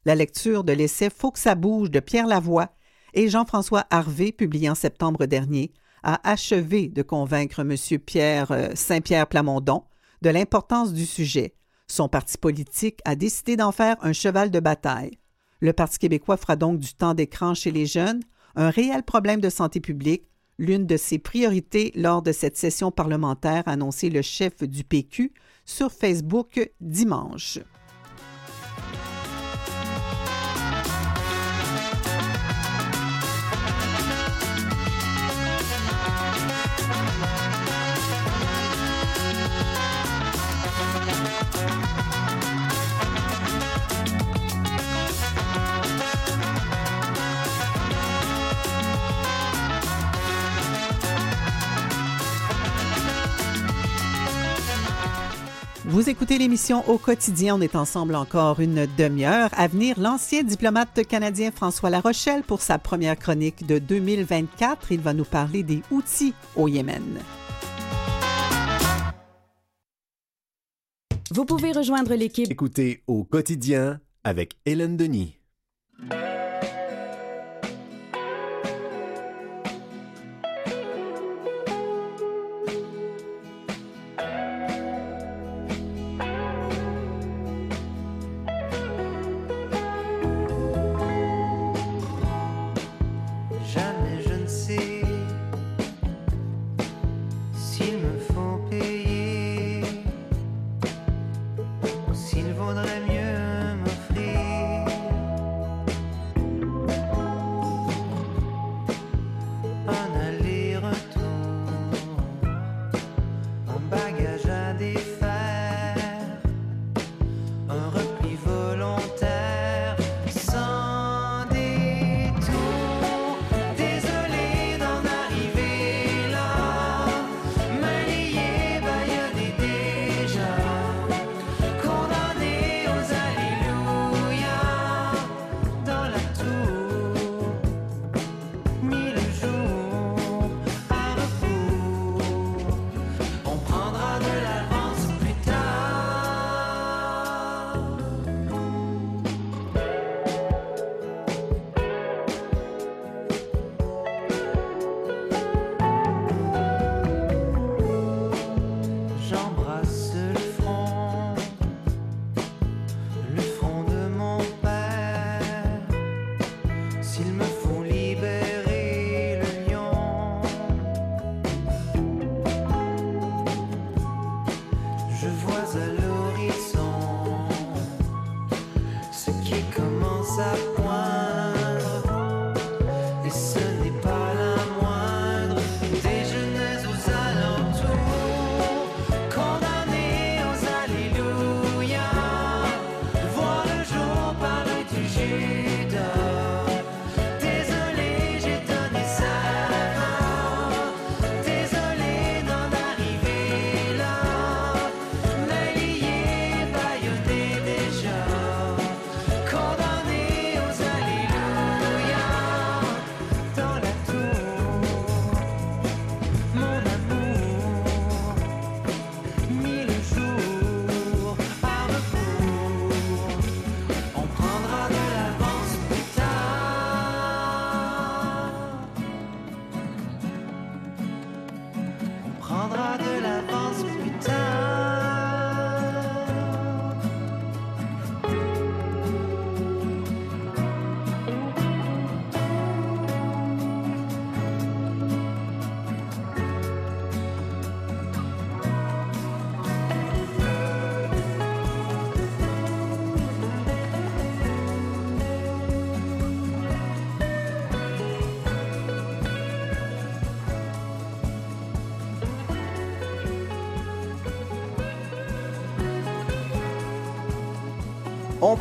La lecture de l'essai Faut que ça bouge de Pierre Lavoie et Jean-François Harvé, publié en septembre dernier, a achevé de convaincre M. Pierre euh, Saint-Pierre Plamondon de l'importance du sujet. Son parti politique a décidé d'en faire un cheval de bataille. Le Parti québécois fera donc du temps d'écran chez les jeunes un réel problème de santé publique, l'une de ses priorités lors de cette session parlementaire, annoncé le chef du PQ sur Facebook dimanche. Vous écoutez l'émission au quotidien. On est ensemble encore une demi-heure. À venir, l'ancien diplomate canadien François Larochelle pour sa première chronique de 2024. Il va nous parler des outils au Yémen. Vous pouvez rejoindre l'équipe. Écoutez au quotidien avec Hélène Denis.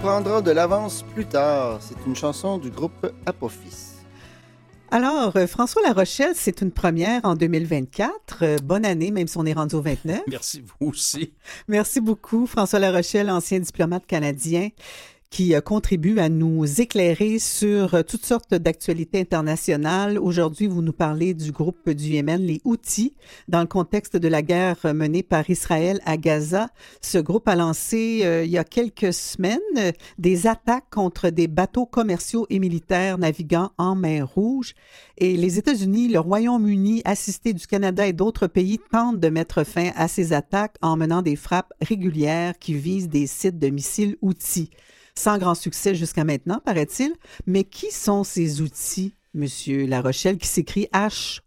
Prendra de l'avance plus tard. C'est une chanson du groupe Apophis. Alors, euh, François Larochelle, c'est une première en 2024. Euh, bonne année, même si on est rendu au 29. Merci, vous aussi. Merci beaucoup, François Larochelle, ancien diplomate canadien qui euh, contribue à nous éclairer sur euh, toutes sortes d'actualités internationales. Aujourd'hui, vous nous parlez du groupe du Yémen, les Houthis, dans le contexte de la guerre menée par Israël à Gaza. Ce groupe a lancé euh, il y a quelques semaines euh, des attaques contre des bateaux commerciaux et militaires naviguant en mer Rouge. Et les États-Unis, le Royaume-Uni, assisté du Canada et d'autres pays tentent de mettre fin à ces attaques en menant des frappes régulières qui visent des sites de missiles outils sans grand succès jusqu'à maintenant, paraît-il. Mais qui sont ces outils, Monsieur La Rochelle, qui s'écrit H-O-U-T-H-I-S?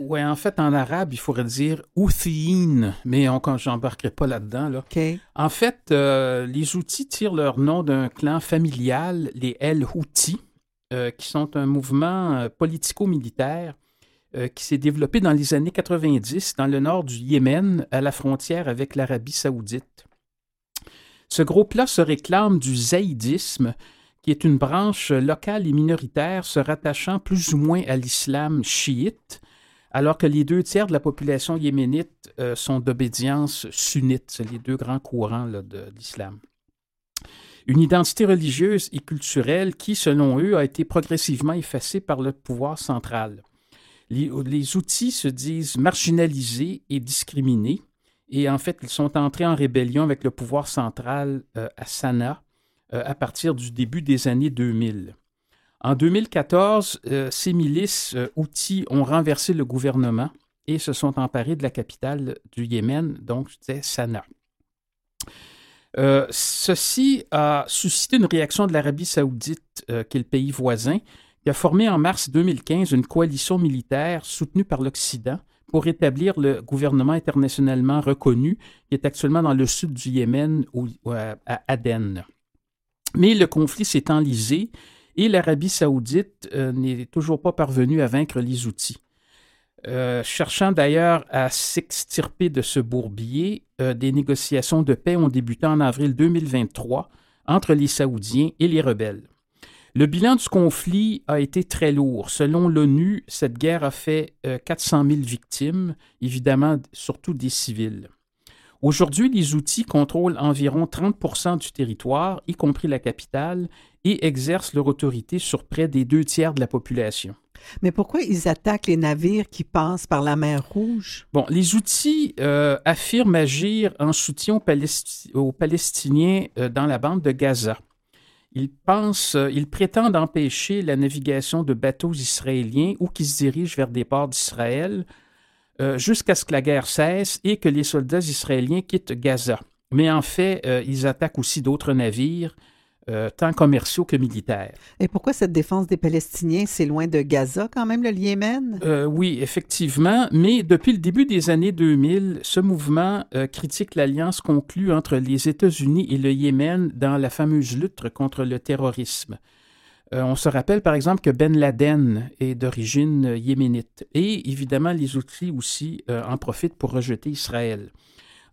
Oui, en fait, en arabe, il faudrait dire Outhiin, mais on n'embarquerai pas là-dedans. Là. OK. En fait, euh, les outils tirent leur nom d'un clan familial, les El Houthi, euh, qui sont un mouvement euh, politico-militaire qui s'est développé dans les années 90 dans le nord du Yémen, à la frontière avec l'Arabie saoudite. Ce groupe-là se réclame du zaïdisme, qui est une branche locale et minoritaire se rattachant plus ou moins à l'islam chiite, alors que les deux tiers de la population yéménite euh, sont d'obédience sunnite. C'est les deux grands courants de l'islam. Une identité religieuse et culturelle qui, selon eux, a été progressivement effacée par le pouvoir central. Les outils se disent marginalisés et discriminés, et en fait, ils sont entrés en rébellion avec le pouvoir central euh, à Sanaa euh, à partir du début des années 2000. En 2014, euh, ces milices outils ont renversé le gouvernement et se sont emparés de la capitale du Yémen, donc c'est Sanaa. Ceci a suscité une réaction de l'Arabie saoudite, qui est le pays voisin, qui a formé en mars 2015 une coalition militaire soutenue par l'Occident pour établir le gouvernement internationalement reconnu qui est actuellement dans le sud du Yémen, ou à, Aden. Mais le conflit s'est enlisé et l'Arabie saoudite euh, n'est toujours pas parvenue à vaincre les outils. Euh, cherchant d'ailleurs à s'extirper de ce bourbier, euh, des négociations de paix ont débuté en avril 2023 entre les Saoudiens et les rebelles. Le bilan du conflit a été très lourd. Selon l'ONU, cette guerre a fait euh, 400 000 victimes, évidemment surtout des civils. Aujourd'hui, les outils contrôlent environ 30 du territoire, y compris la capitale, et exercent leur autorité sur près des deux tiers de la population. Mais pourquoi ils attaquent les navires qui passent par la mer Rouge? Bon, les outils euh, affirment agir en soutien aux, Palesti- aux Palestiniens euh, dans la bande de Gaza. Ils euh, prétendent empêcher la navigation de bateaux israéliens ou qui se dirigent vers des ports d'Israël euh, jusqu'à ce que la guerre cesse et que les soldats israéliens quittent Gaza. Mais en fait, euh, ils attaquent aussi d'autres navires, euh, tant commerciaux que militaires. Et pourquoi cette défense des Palestiniens, c'est loin de Gaza quand même, le Yémen? Euh, oui, effectivement, mais depuis le début des années 2000, ce mouvement euh, critique l'alliance conclue entre les États-Unis et le Yémen dans la fameuse lutte contre le terrorisme. On se rappelle par exemple que Ben Laden est d'origine yéménite et évidemment les outils aussi en profitent pour rejeter Israël.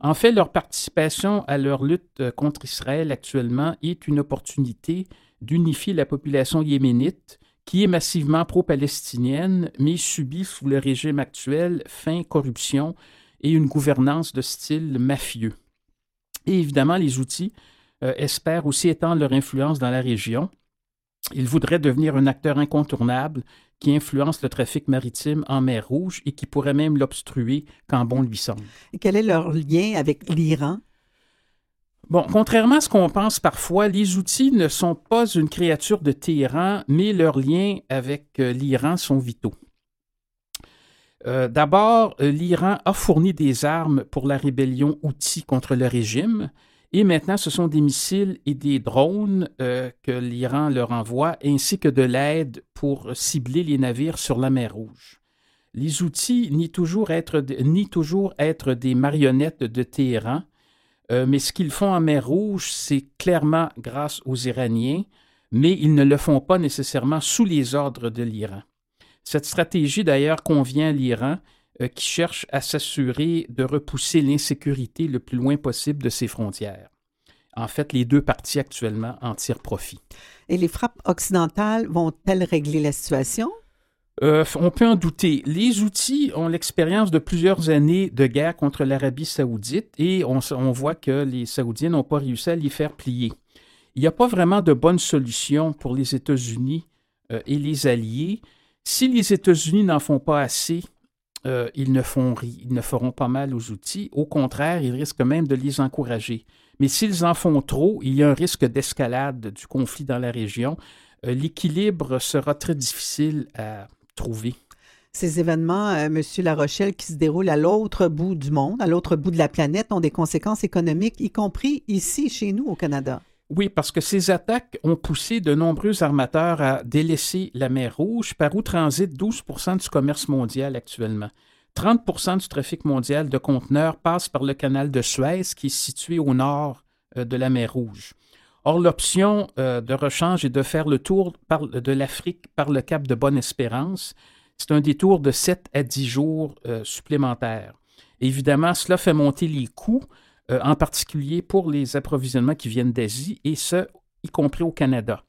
En fait, leur participation à leur lutte euh, contre Israël actuellement est une opportunité d'unifier la population yéménite qui est massivement pro-palestinienne, mais subit sous le régime actuel faim, corruption et une gouvernance de style mafieux. Et évidemment, les outils euh, espèrent aussi étendre leur influence dans la région. Ils voudraient devenir un acteur incontournable qui influence le trafic maritime en mer Rouge et qui pourrait même l'obstruer quand bon lui semble. Et quel est leur lien avec l'Iran? Bon, contrairement à ce qu'on pense parfois, les outils ne sont pas une créature de Téhéran, mais leurs liens avec euh, l'Iran sont vitaux. Euh, D'abord, euh, l'Iran a fourni des armes pour la rébellion outils contre le régime, et maintenant ce sont des missiles et des drones euh, que l'Iran leur envoie, ainsi que de l'aide pour cibler les navires sur la mer Rouge. Les outils nient toujours être, toujours être des marionnettes de Téhéran, euh, mais ce qu'ils font en mer Rouge, c'est clairement grâce aux Iraniens, mais ils ne le font pas nécessairement sous les ordres de l'Iran. Cette stratégie, d'ailleurs, convient à l'Iran, qui cherche à s'assurer de repousser l'insécurité le plus loin possible de ses frontières. En fait, les deux parties actuellement en tirent profit. Et les frappes occidentales vont-elles régler la situation? Euh, on peut en douter. Les outils ont l'expérience de plusieurs années de guerre contre l'Arabie saoudite et on, on voit que les Saoudiens n'ont pas réussi à les faire plier. Il n'y a pas vraiment de bonne solution pour les États-Unis euh, et les alliés. Si les États-Unis n'en font pas assez, euh, ils, ne feront pas mal aux outils. Au contraire, ils risquent même de les encourager. Mais s'ils en font trop, il y a un risque d'escalade du conflit dans la région. Euh, L'équilibre sera très difficile à trouver. Ces événements, euh, Monsieur La Rochelle, qui se déroulent à l'autre bout du monde, à l'autre bout de la planète, ont des conséquences économiques, y compris ici, chez nous, au Canada. Oui, parce que ces attaques ont poussé de nombreux armateurs à délaisser la mer Rouge, par où transite 12% du commerce mondial actuellement. 30% du trafic mondial de conteneurs passe par le canal de Suez, qui est situé au nord euh, de la mer Rouge. Or, l'option euh, de rechange est de faire le tour de l'Afrique par le cap de Bonne-Espérance. C'est un détour de 7 à 10 jours euh, supplémentaires. Évidemment, cela fait monter les coûts, euh, en particulier pour les approvisionnements qui viennent d'Asie, et ce, y compris au Canada.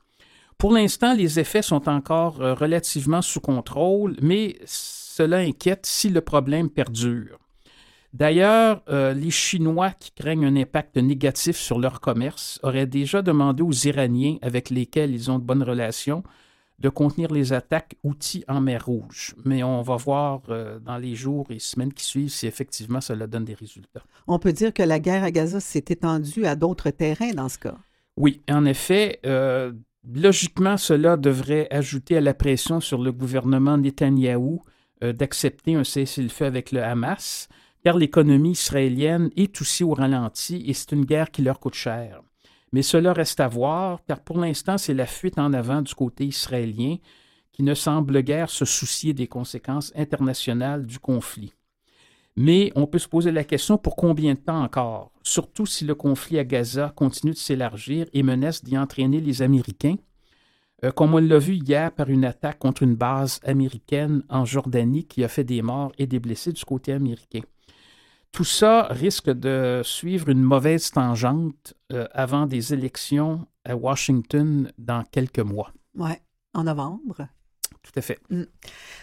Pour l'instant, les effets sont encore euh, relativement sous contrôle, mais cela inquiète si le problème perdure. D'ailleurs, euh, les Chinois qui craignent un impact négatif sur leur commerce auraient déjà demandé aux Iraniens, avec lesquels ils ont de bonnes relations, de contenir les attaques outils en mer Rouge. Mais on va voir euh, dans les jours et semaines qui suivent si effectivement cela donne des résultats. On peut dire que la guerre à Gaza s'est étendue à d'autres terrains dans ce cas. Oui, en effet, euh, logiquement, cela devrait ajouter à la pression sur le gouvernement Netanyahou euh, d'accepter un cessez-le-feu avec le Hamas, car l'économie israélienne est aussi au ralenti et c'est une guerre qui leur coûte cher. Mais cela reste à voir, car pour l'instant, c'est la fuite en avant du côté israélien qui ne semble guère se soucier des conséquences internationales du conflit. Mais on peut se poser la question pour combien de temps encore, surtout si le conflit à Gaza continue de s'élargir et menace d'y entraîner les Américains, euh, comme on l'a vu hier par une attaque contre une base américaine en Jordanie qui a fait des morts et des blessés du côté américain. Tout ça risque de suivre une mauvaise tangente euh, avant des élections à Washington dans quelques mois. Oui, en novembre. Tout à fait. Mm.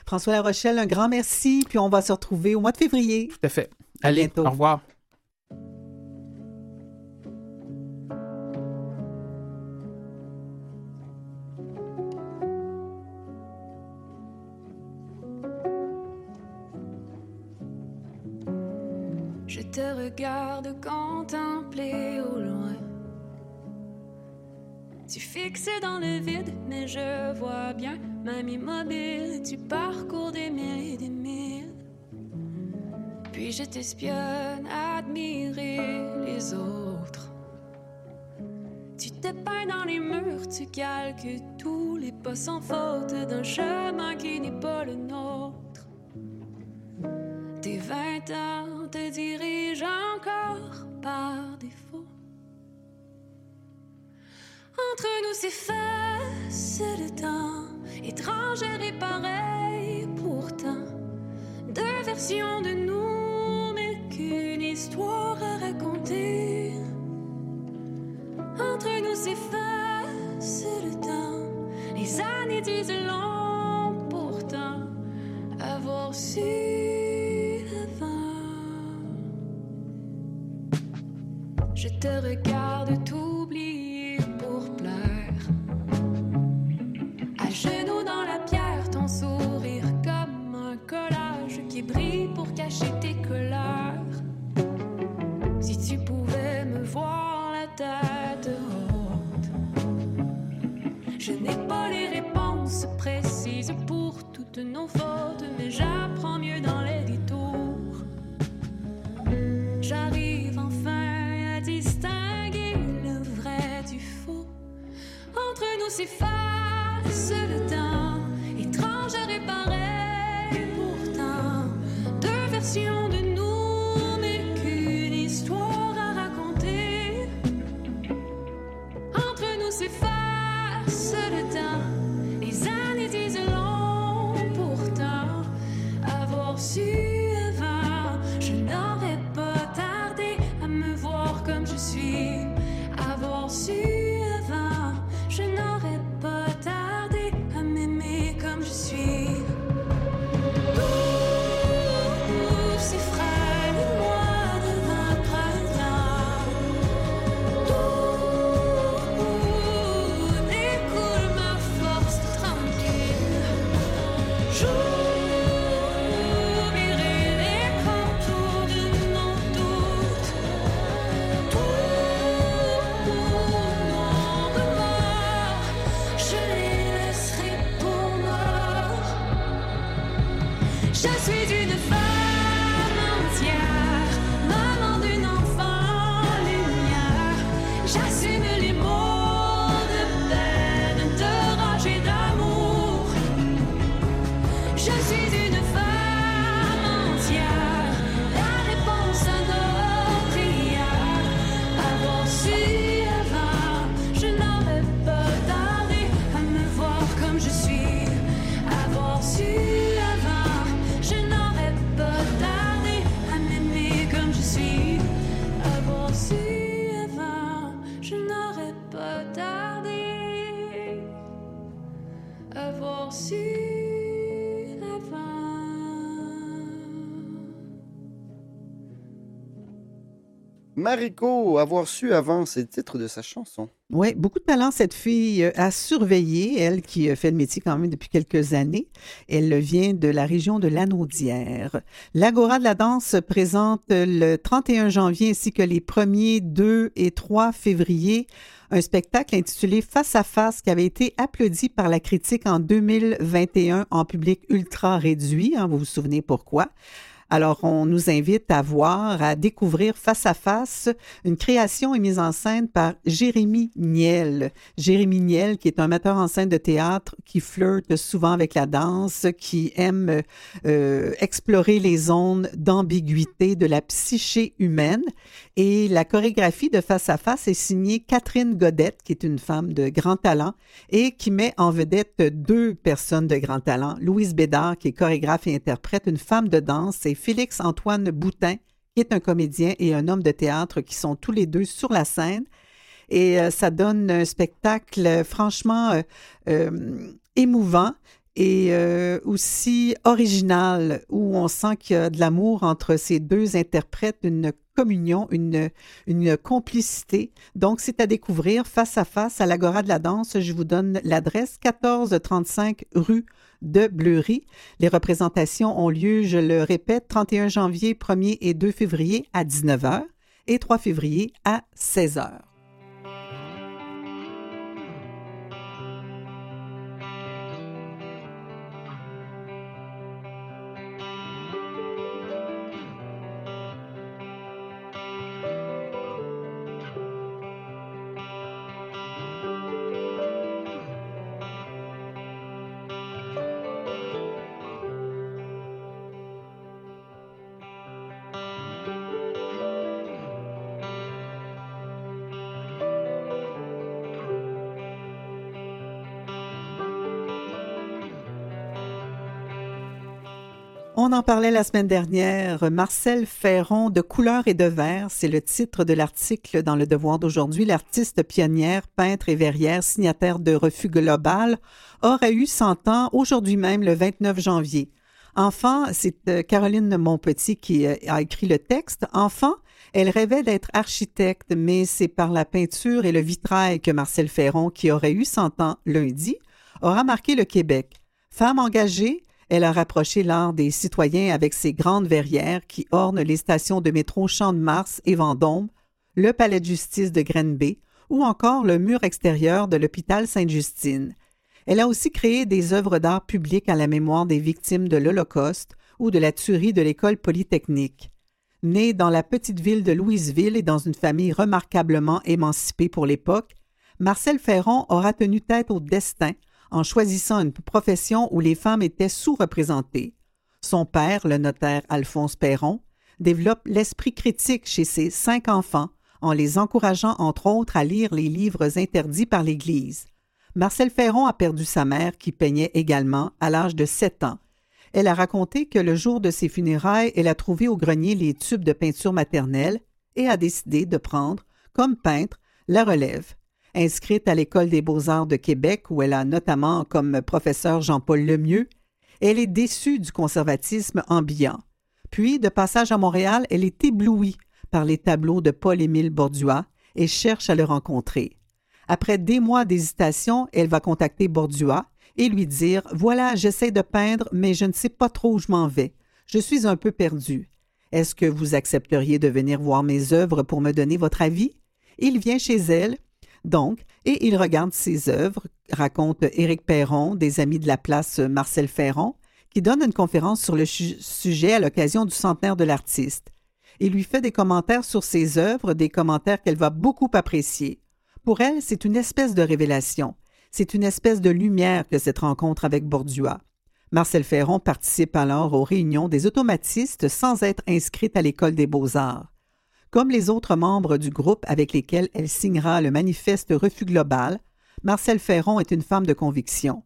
François La Rochelle, un grand merci, puis on va se retrouver au mois de février. Tout à fait. À Allez, bientôt. au revoir. Je te regarde contempler au loin. Tu fixes dans le vide, mais je vois bien, même immobile, tu parcours des milles et des milles. Puis je t'espionne, admirer les autres. Tu te peins dans les murs, tu calques tous les pas sans faute d'un chemin qui n'est pas le nôtre. Vingt ans te dirigent encore par défaut. Entre nous s'efface le temps, étrangère et pareil pourtant. Deux versions de nous, mais qu'une histoire à raconter. Entre nous s'efface le temps, les années disent long pourtant. Avoir su Je te regarde t'oublier pour plaire. À genoux dans la pierre, ton sourire comme un collage qui brille pour cacher tes colères. Si tu pouvais me voir la tête haute, je n'ai pas les réponses précises pour toutes nos fautes, mais j'apprends mieux dans les détours. J'arrive enfin Entre nous s'efface le temps, étrangère et pareil pourtant. Deux versions de just Mariko, avoir su avant, c'est le titre de sa chanson. Oui, beaucoup de talent, cette fille euh, a surveillé, elle qui euh, fait le métier quand même depuis quelques années. Elle vient de la région de Lanaudière. L'Agora de la danse se présente le 31 janvier ainsi que les 1er, 2 et 3 février. Un spectacle intitulé Face à face qui avait été applaudi par la critique en 2021 en public ultra réduit. hein, vous vous souvenez pourquoi? Alors, on nous invite à voir, à découvrir face à face une création et mise en scène par Jérémy Niel. Jérémy Niel, qui est un metteur en scène de théâtre qui flirte souvent avec la danse, qui aime euh, explorer les zones d'ambiguïté de la psyché humaine. Et la chorégraphie de face à face est signée Catherine Godette, qui est une femme de grand talent et qui met en vedette deux personnes de grand talent. Louise Bédard, qui est chorégraphe et interprète, une femme de danse, et Félix-Antoine Boutin, qui est un comédien et un homme de théâtre, qui sont tous les deux sur la scène. Et euh, ça donne un spectacle franchement euh, euh, émouvant et aussi original, où on sent qu'il y a de l'amour entre ces deux interprètes, une communion, une, une complicité. Donc, c'est à découvrir face à face à l'Agora de la danse. Je vous donne l'adresse 1435 rue de Bleury. Les représentations ont lieu, je le répète, 31 janvier, 1er et 2 février à 19h et 3 février à 16h. On en parlait la semaine dernière. Marcel Ferron de Couleur et de Verre, c'est le titre de l'article dans Le Devoir d'aujourd'hui. L'artiste pionnière, peintre et verrière, signataire de Refus Global, aurait eu 100 ans aujourd'hui même, le 29 janvier. Enfant, c'est euh, Caroline Monpetit qui euh, a écrit le texte. Enfant, elle rêvait d'être architecte, mais c'est par la peinture et le vitrail que Marcel Ferron, qui aurait eu 100 ans lundi, aura marqué le Québec. Femme engagée, elle a rapproché l'art des citoyens avec ses grandes verrières qui ornent les stations de métro Champ-de-Mars et Vendôme, le palais de justice de Grenby ou encore le mur extérieur de l'hôpital Sainte-Justine. Elle a aussi créé des œuvres d'art publiques à la mémoire des victimes de l'Holocauste ou de la tuerie de l'école polytechnique. Née dans la petite ville de Louisville et dans une famille remarquablement émancipée pour l'époque, Marcel Ferron aura tenu tête au destin en choisissant une profession où les femmes étaient sous-représentées. Son père, le notaire Alphonse Perron, développe l'esprit critique chez ses cinq enfants en les encourageant entre autres à lire les livres interdits par l'Église. Marcel Ferron a perdu sa mère qui peignait également à l'âge de sept ans. Elle a raconté que le jour de ses funérailles, elle a trouvé au grenier les tubes de peinture maternelle et a décidé de prendre, comme peintre, la relève. Inscrite à l'École des beaux-arts de Québec, où elle a notamment comme professeur Jean-Paul Lemieux, elle est déçue du conservatisme ambiant. Puis, de passage à Montréal, elle est éblouie par les tableaux de Paul-Émile Bordua et cherche à le rencontrer. Après des mois d'hésitation, elle va contacter Bordua et lui dire Voilà, j'essaie de peindre, mais je ne sais pas trop où je m'en vais. Je suis un peu perdu. Est-ce que vous accepteriez de venir voir mes œuvres pour me donner votre avis? Il vient chez elle, donc, et il regarde ses œuvres, raconte Éric Perron, des amis de la place Marcel Ferron, qui donne une conférence sur le sujet à l'occasion du centenaire de l'artiste. Il lui fait des commentaires sur ses œuvres, des commentaires qu'elle va beaucoup apprécier. Pour elle, c'est une espèce de révélation. C'est une espèce de lumière que cette rencontre avec Bordua. Marcel Ferron participe alors aux réunions des automatistes sans être inscrite à l'École des beaux-arts. Comme les autres membres du groupe avec lesquels elle signera le manifeste Refus global, Marcel Ferron est une femme de conviction.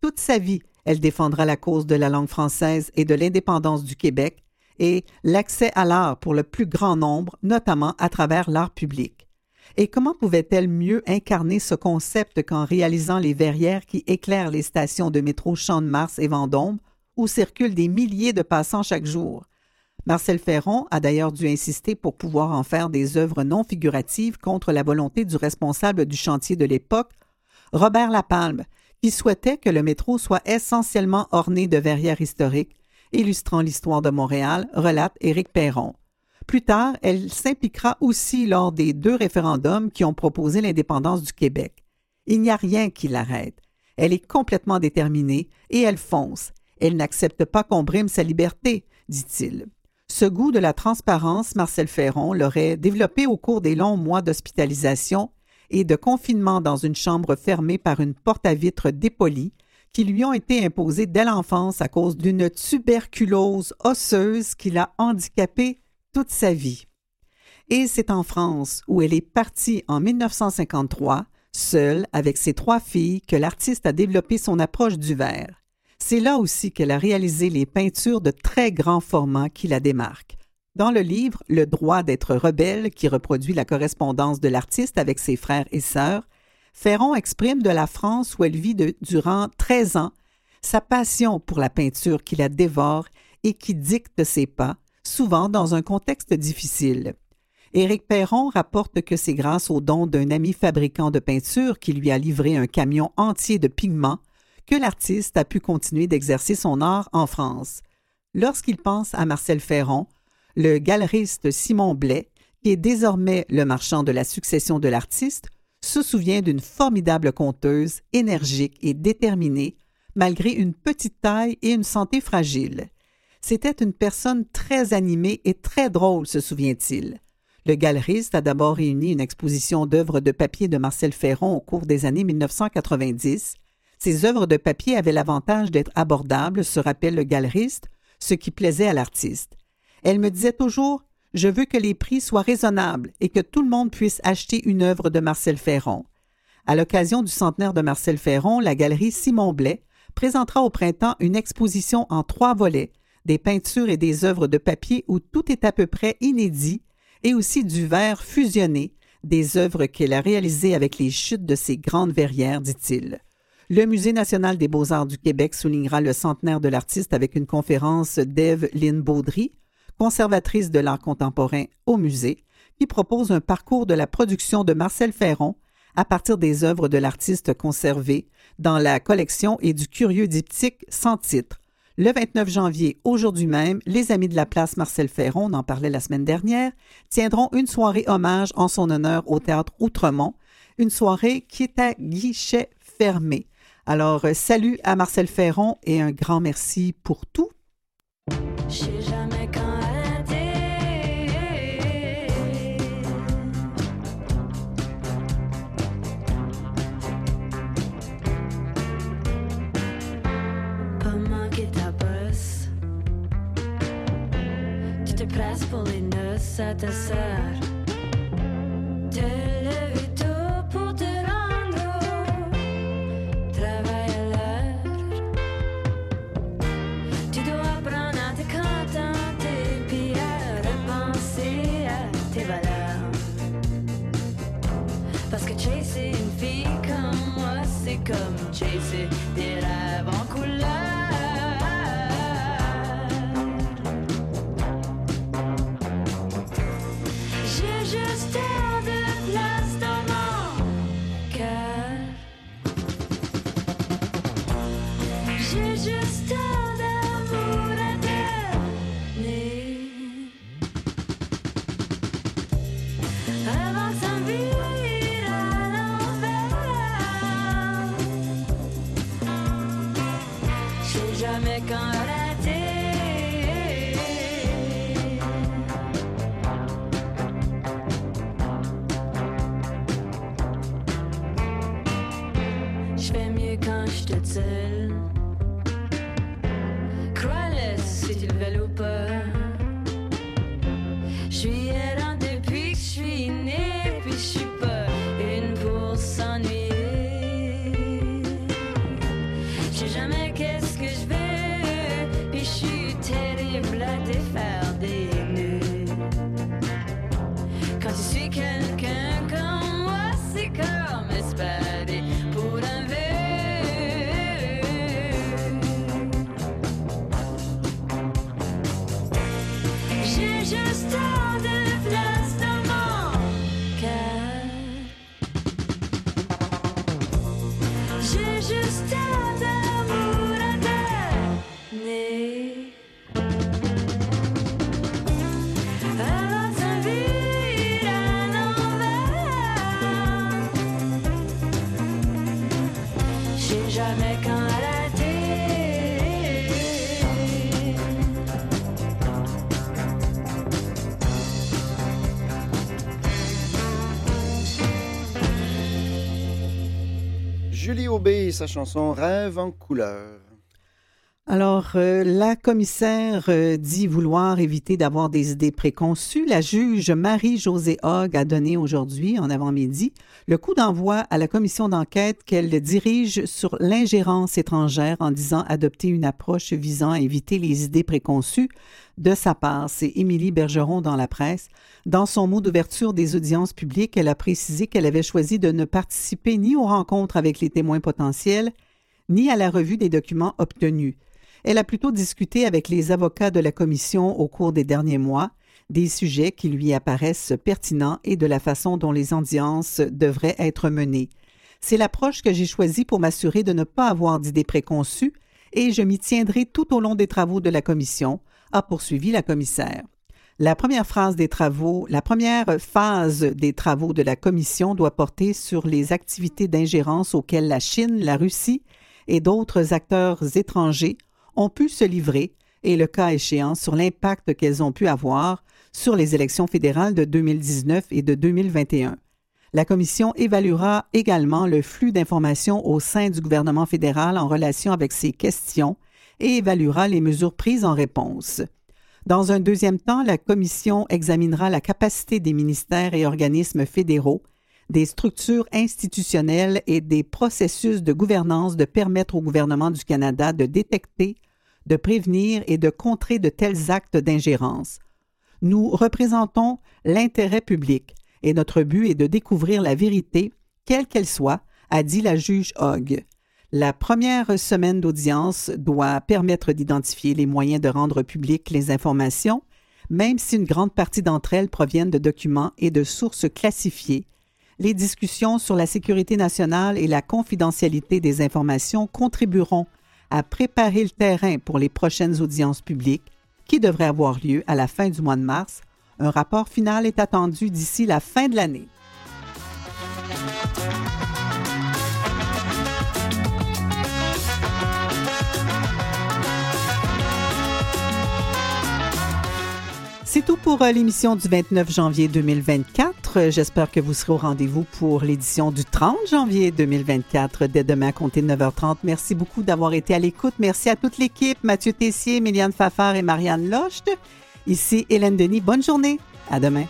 Toute sa vie, elle défendra la cause de la langue française et de l'indépendance du Québec et l'accès à l'art pour le plus grand nombre, notamment à travers l'art public. Et comment pouvait-elle mieux incarner ce concept qu'en réalisant les verrières qui éclairent les stations de métro Champ-de-Mars et Vendôme, où circulent des milliers de passants chaque jour? Marcel Ferron a d'ailleurs dû insister pour pouvoir en faire des œuvres non figuratives contre la volonté du responsable du chantier de l'époque, Robert Lapalme, qui souhaitait que le métro soit essentiellement orné de verrières historiques, illustrant l'histoire de Montréal, relate Éric Perron. Plus tard, elle s'impliquera aussi lors des deux référendums qui ont proposé l'indépendance du Québec. Il n'y a rien qui l'arrête. Elle est complètement déterminée et elle fonce. Elle n'accepte pas qu'on brime sa liberté, dit-il. Ce goût de la transparence, Marcel Ferron l'aurait développé au cours des longs mois d'hospitalisation et de confinement dans une chambre fermée par une porte à vitre dépolie qui lui ont été imposées dès l'enfance à cause d'une tuberculose osseuse qui l'a handicapée toute sa vie. Et c'est en France, où elle est partie en 1953, seule avec ses trois filles, que l'artiste a développé son approche du verre. C'est là aussi qu'elle a réalisé les peintures de très grand format qui la démarquent. Dans le livre Le droit d'être rebelle, qui reproduit la correspondance de l'artiste avec ses frères et sœurs, Ferron exprime de la France où elle vit durant 13 ans sa passion pour la peinture qui la dévore et qui dicte ses pas, souvent dans un contexte difficile. Éric Perron rapporte que c'est grâce au don d'un ami fabricant de peinture qui lui a livré un camion entier de pigments que l'artiste a pu continuer d'exercer son art en France. Lorsqu'il pense à Marcel Ferron, le galeriste Simon Blais, qui est désormais le marchand de la succession de l'artiste, se souvient d'une formidable conteuse, énergique et déterminée, malgré une petite taille et une santé fragile. C'était une personne très animée et très drôle, se souvient-il. Le galeriste a d'abord réuni une exposition d'œuvres de papier de Marcel Ferron au cours des années 1990. Ces œuvres de papier avaient l'avantage d'être abordables, se rappelle le galeriste, ce qui plaisait à l'artiste. Elle me disait toujours Je veux que les prix soient raisonnables et que tout le monde puisse acheter une œuvre de Marcel Ferron. À l'occasion du centenaire de Marcel Ferron, la galerie Simon Blais présentera au printemps une exposition en trois volets des peintures et des œuvres de papier où tout est à peu près inédit, et aussi du verre fusionné, des œuvres qu'elle a réalisées avec les chutes de ces grandes verrières, dit-il. Le Musée national des beaux-arts du Québec soulignera le centenaire de l'artiste avec une conférence d'Ève Lynn Baudry, conservatrice de l'art contemporain au musée, qui propose un parcours de la production de Marcel Ferron à partir des œuvres de l'artiste conservées dans la collection et du curieux diptyque sans titre, le 29 janvier, aujourd'hui même, les Amis de la place Marcel Ferron, on en parlait la semaine dernière, tiendront une soirée hommage en son honneur au théâtre Outremont, une soirée qui est à guichet fermé. Alors, euh, salut à Marcel Ferron et un grand merci pour tout. à ta sœur. Te lever Sa chanson Rêve en couleur. Alors, euh, la commissaire euh, dit vouloir éviter d'avoir des idées préconçues. La juge Marie-Josée Hogg a donné aujourd'hui, en avant-midi, le coup d'envoi à la commission d'enquête qu'elle dirige sur l'ingérence étrangère en disant adopter une approche visant à éviter les idées préconçues de sa part. C'est Émilie Bergeron dans la presse. Dans son mot d'ouverture des audiences publiques, elle a précisé qu'elle avait choisi de ne participer ni aux rencontres avec les témoins potentiels, ni à la revue des documents obtenus. Elle a plutôt discuté avec les avocats de la commission au cours des derniers mois des sujets qui lui apparaissent pertinents et de la façon dont les audiences devraient être menées. C'est l'approche que j'ai choisie pour m'assurer de ne pas avoir d'idées préconçues et je m'y tiendrai tout au long des travaux de la commission, a poursuivi la commissaire. La première des travaux, la première phase des travaux de la commission doit porter sur les activités d'ingérence auxquelles la Chine, la Russie et d'autres acteurs étrangers ont pu se livrer et, le cas échéant, sur l'impact qu'elles ont pu avoir sur les élections fédérales de 2019 et de 2021. La commission évaluera également le flux d'informations au sein du gouvernement fédéral en relation avec ces questions et évaluera les mesures prises en réponse. Dans un deuxième temps, la commission examinera la capacité des ministères et organismes fédéraux, des structures institutionnelles et des processus de gouvernance de permettre au gouvernement du Canada de détecter, de prévenir et de contrer de tels actes d'ingérence. Nous représentons l'intérêt public et notre but est de découvrir la vérité, quelle qu'elle soit, a dit la juge Hogg. La première semaine d'audience doit permettre d'identifier les moyens de rendre publiques les informations, même si une grande partie d'entre elles proviennent de documents et de sources classifiées. Les discussions sur la sécurité nationale et la confidentialité des informations contribueront à préparer le terrain pour les prochaines audiences publiques qui devraient avoir lieu à la fin du mois de mars. Un rapport final est attendu d'ici la fin de l'année. C'est tout pour euh, l'émission du 29 janvier 2024. Euh, J'espère que vous serez au rendez-vous pour l'édition du 30 janvier 2024 dès demain de 9h30. Merci beaucoup d'avoir été à l'écoute. Merci à toute l'équipe, Mathieu Tessier, Méliane Fafard et Marianne Lochte. Ici Hélène Denis. Bonne journée. À demain.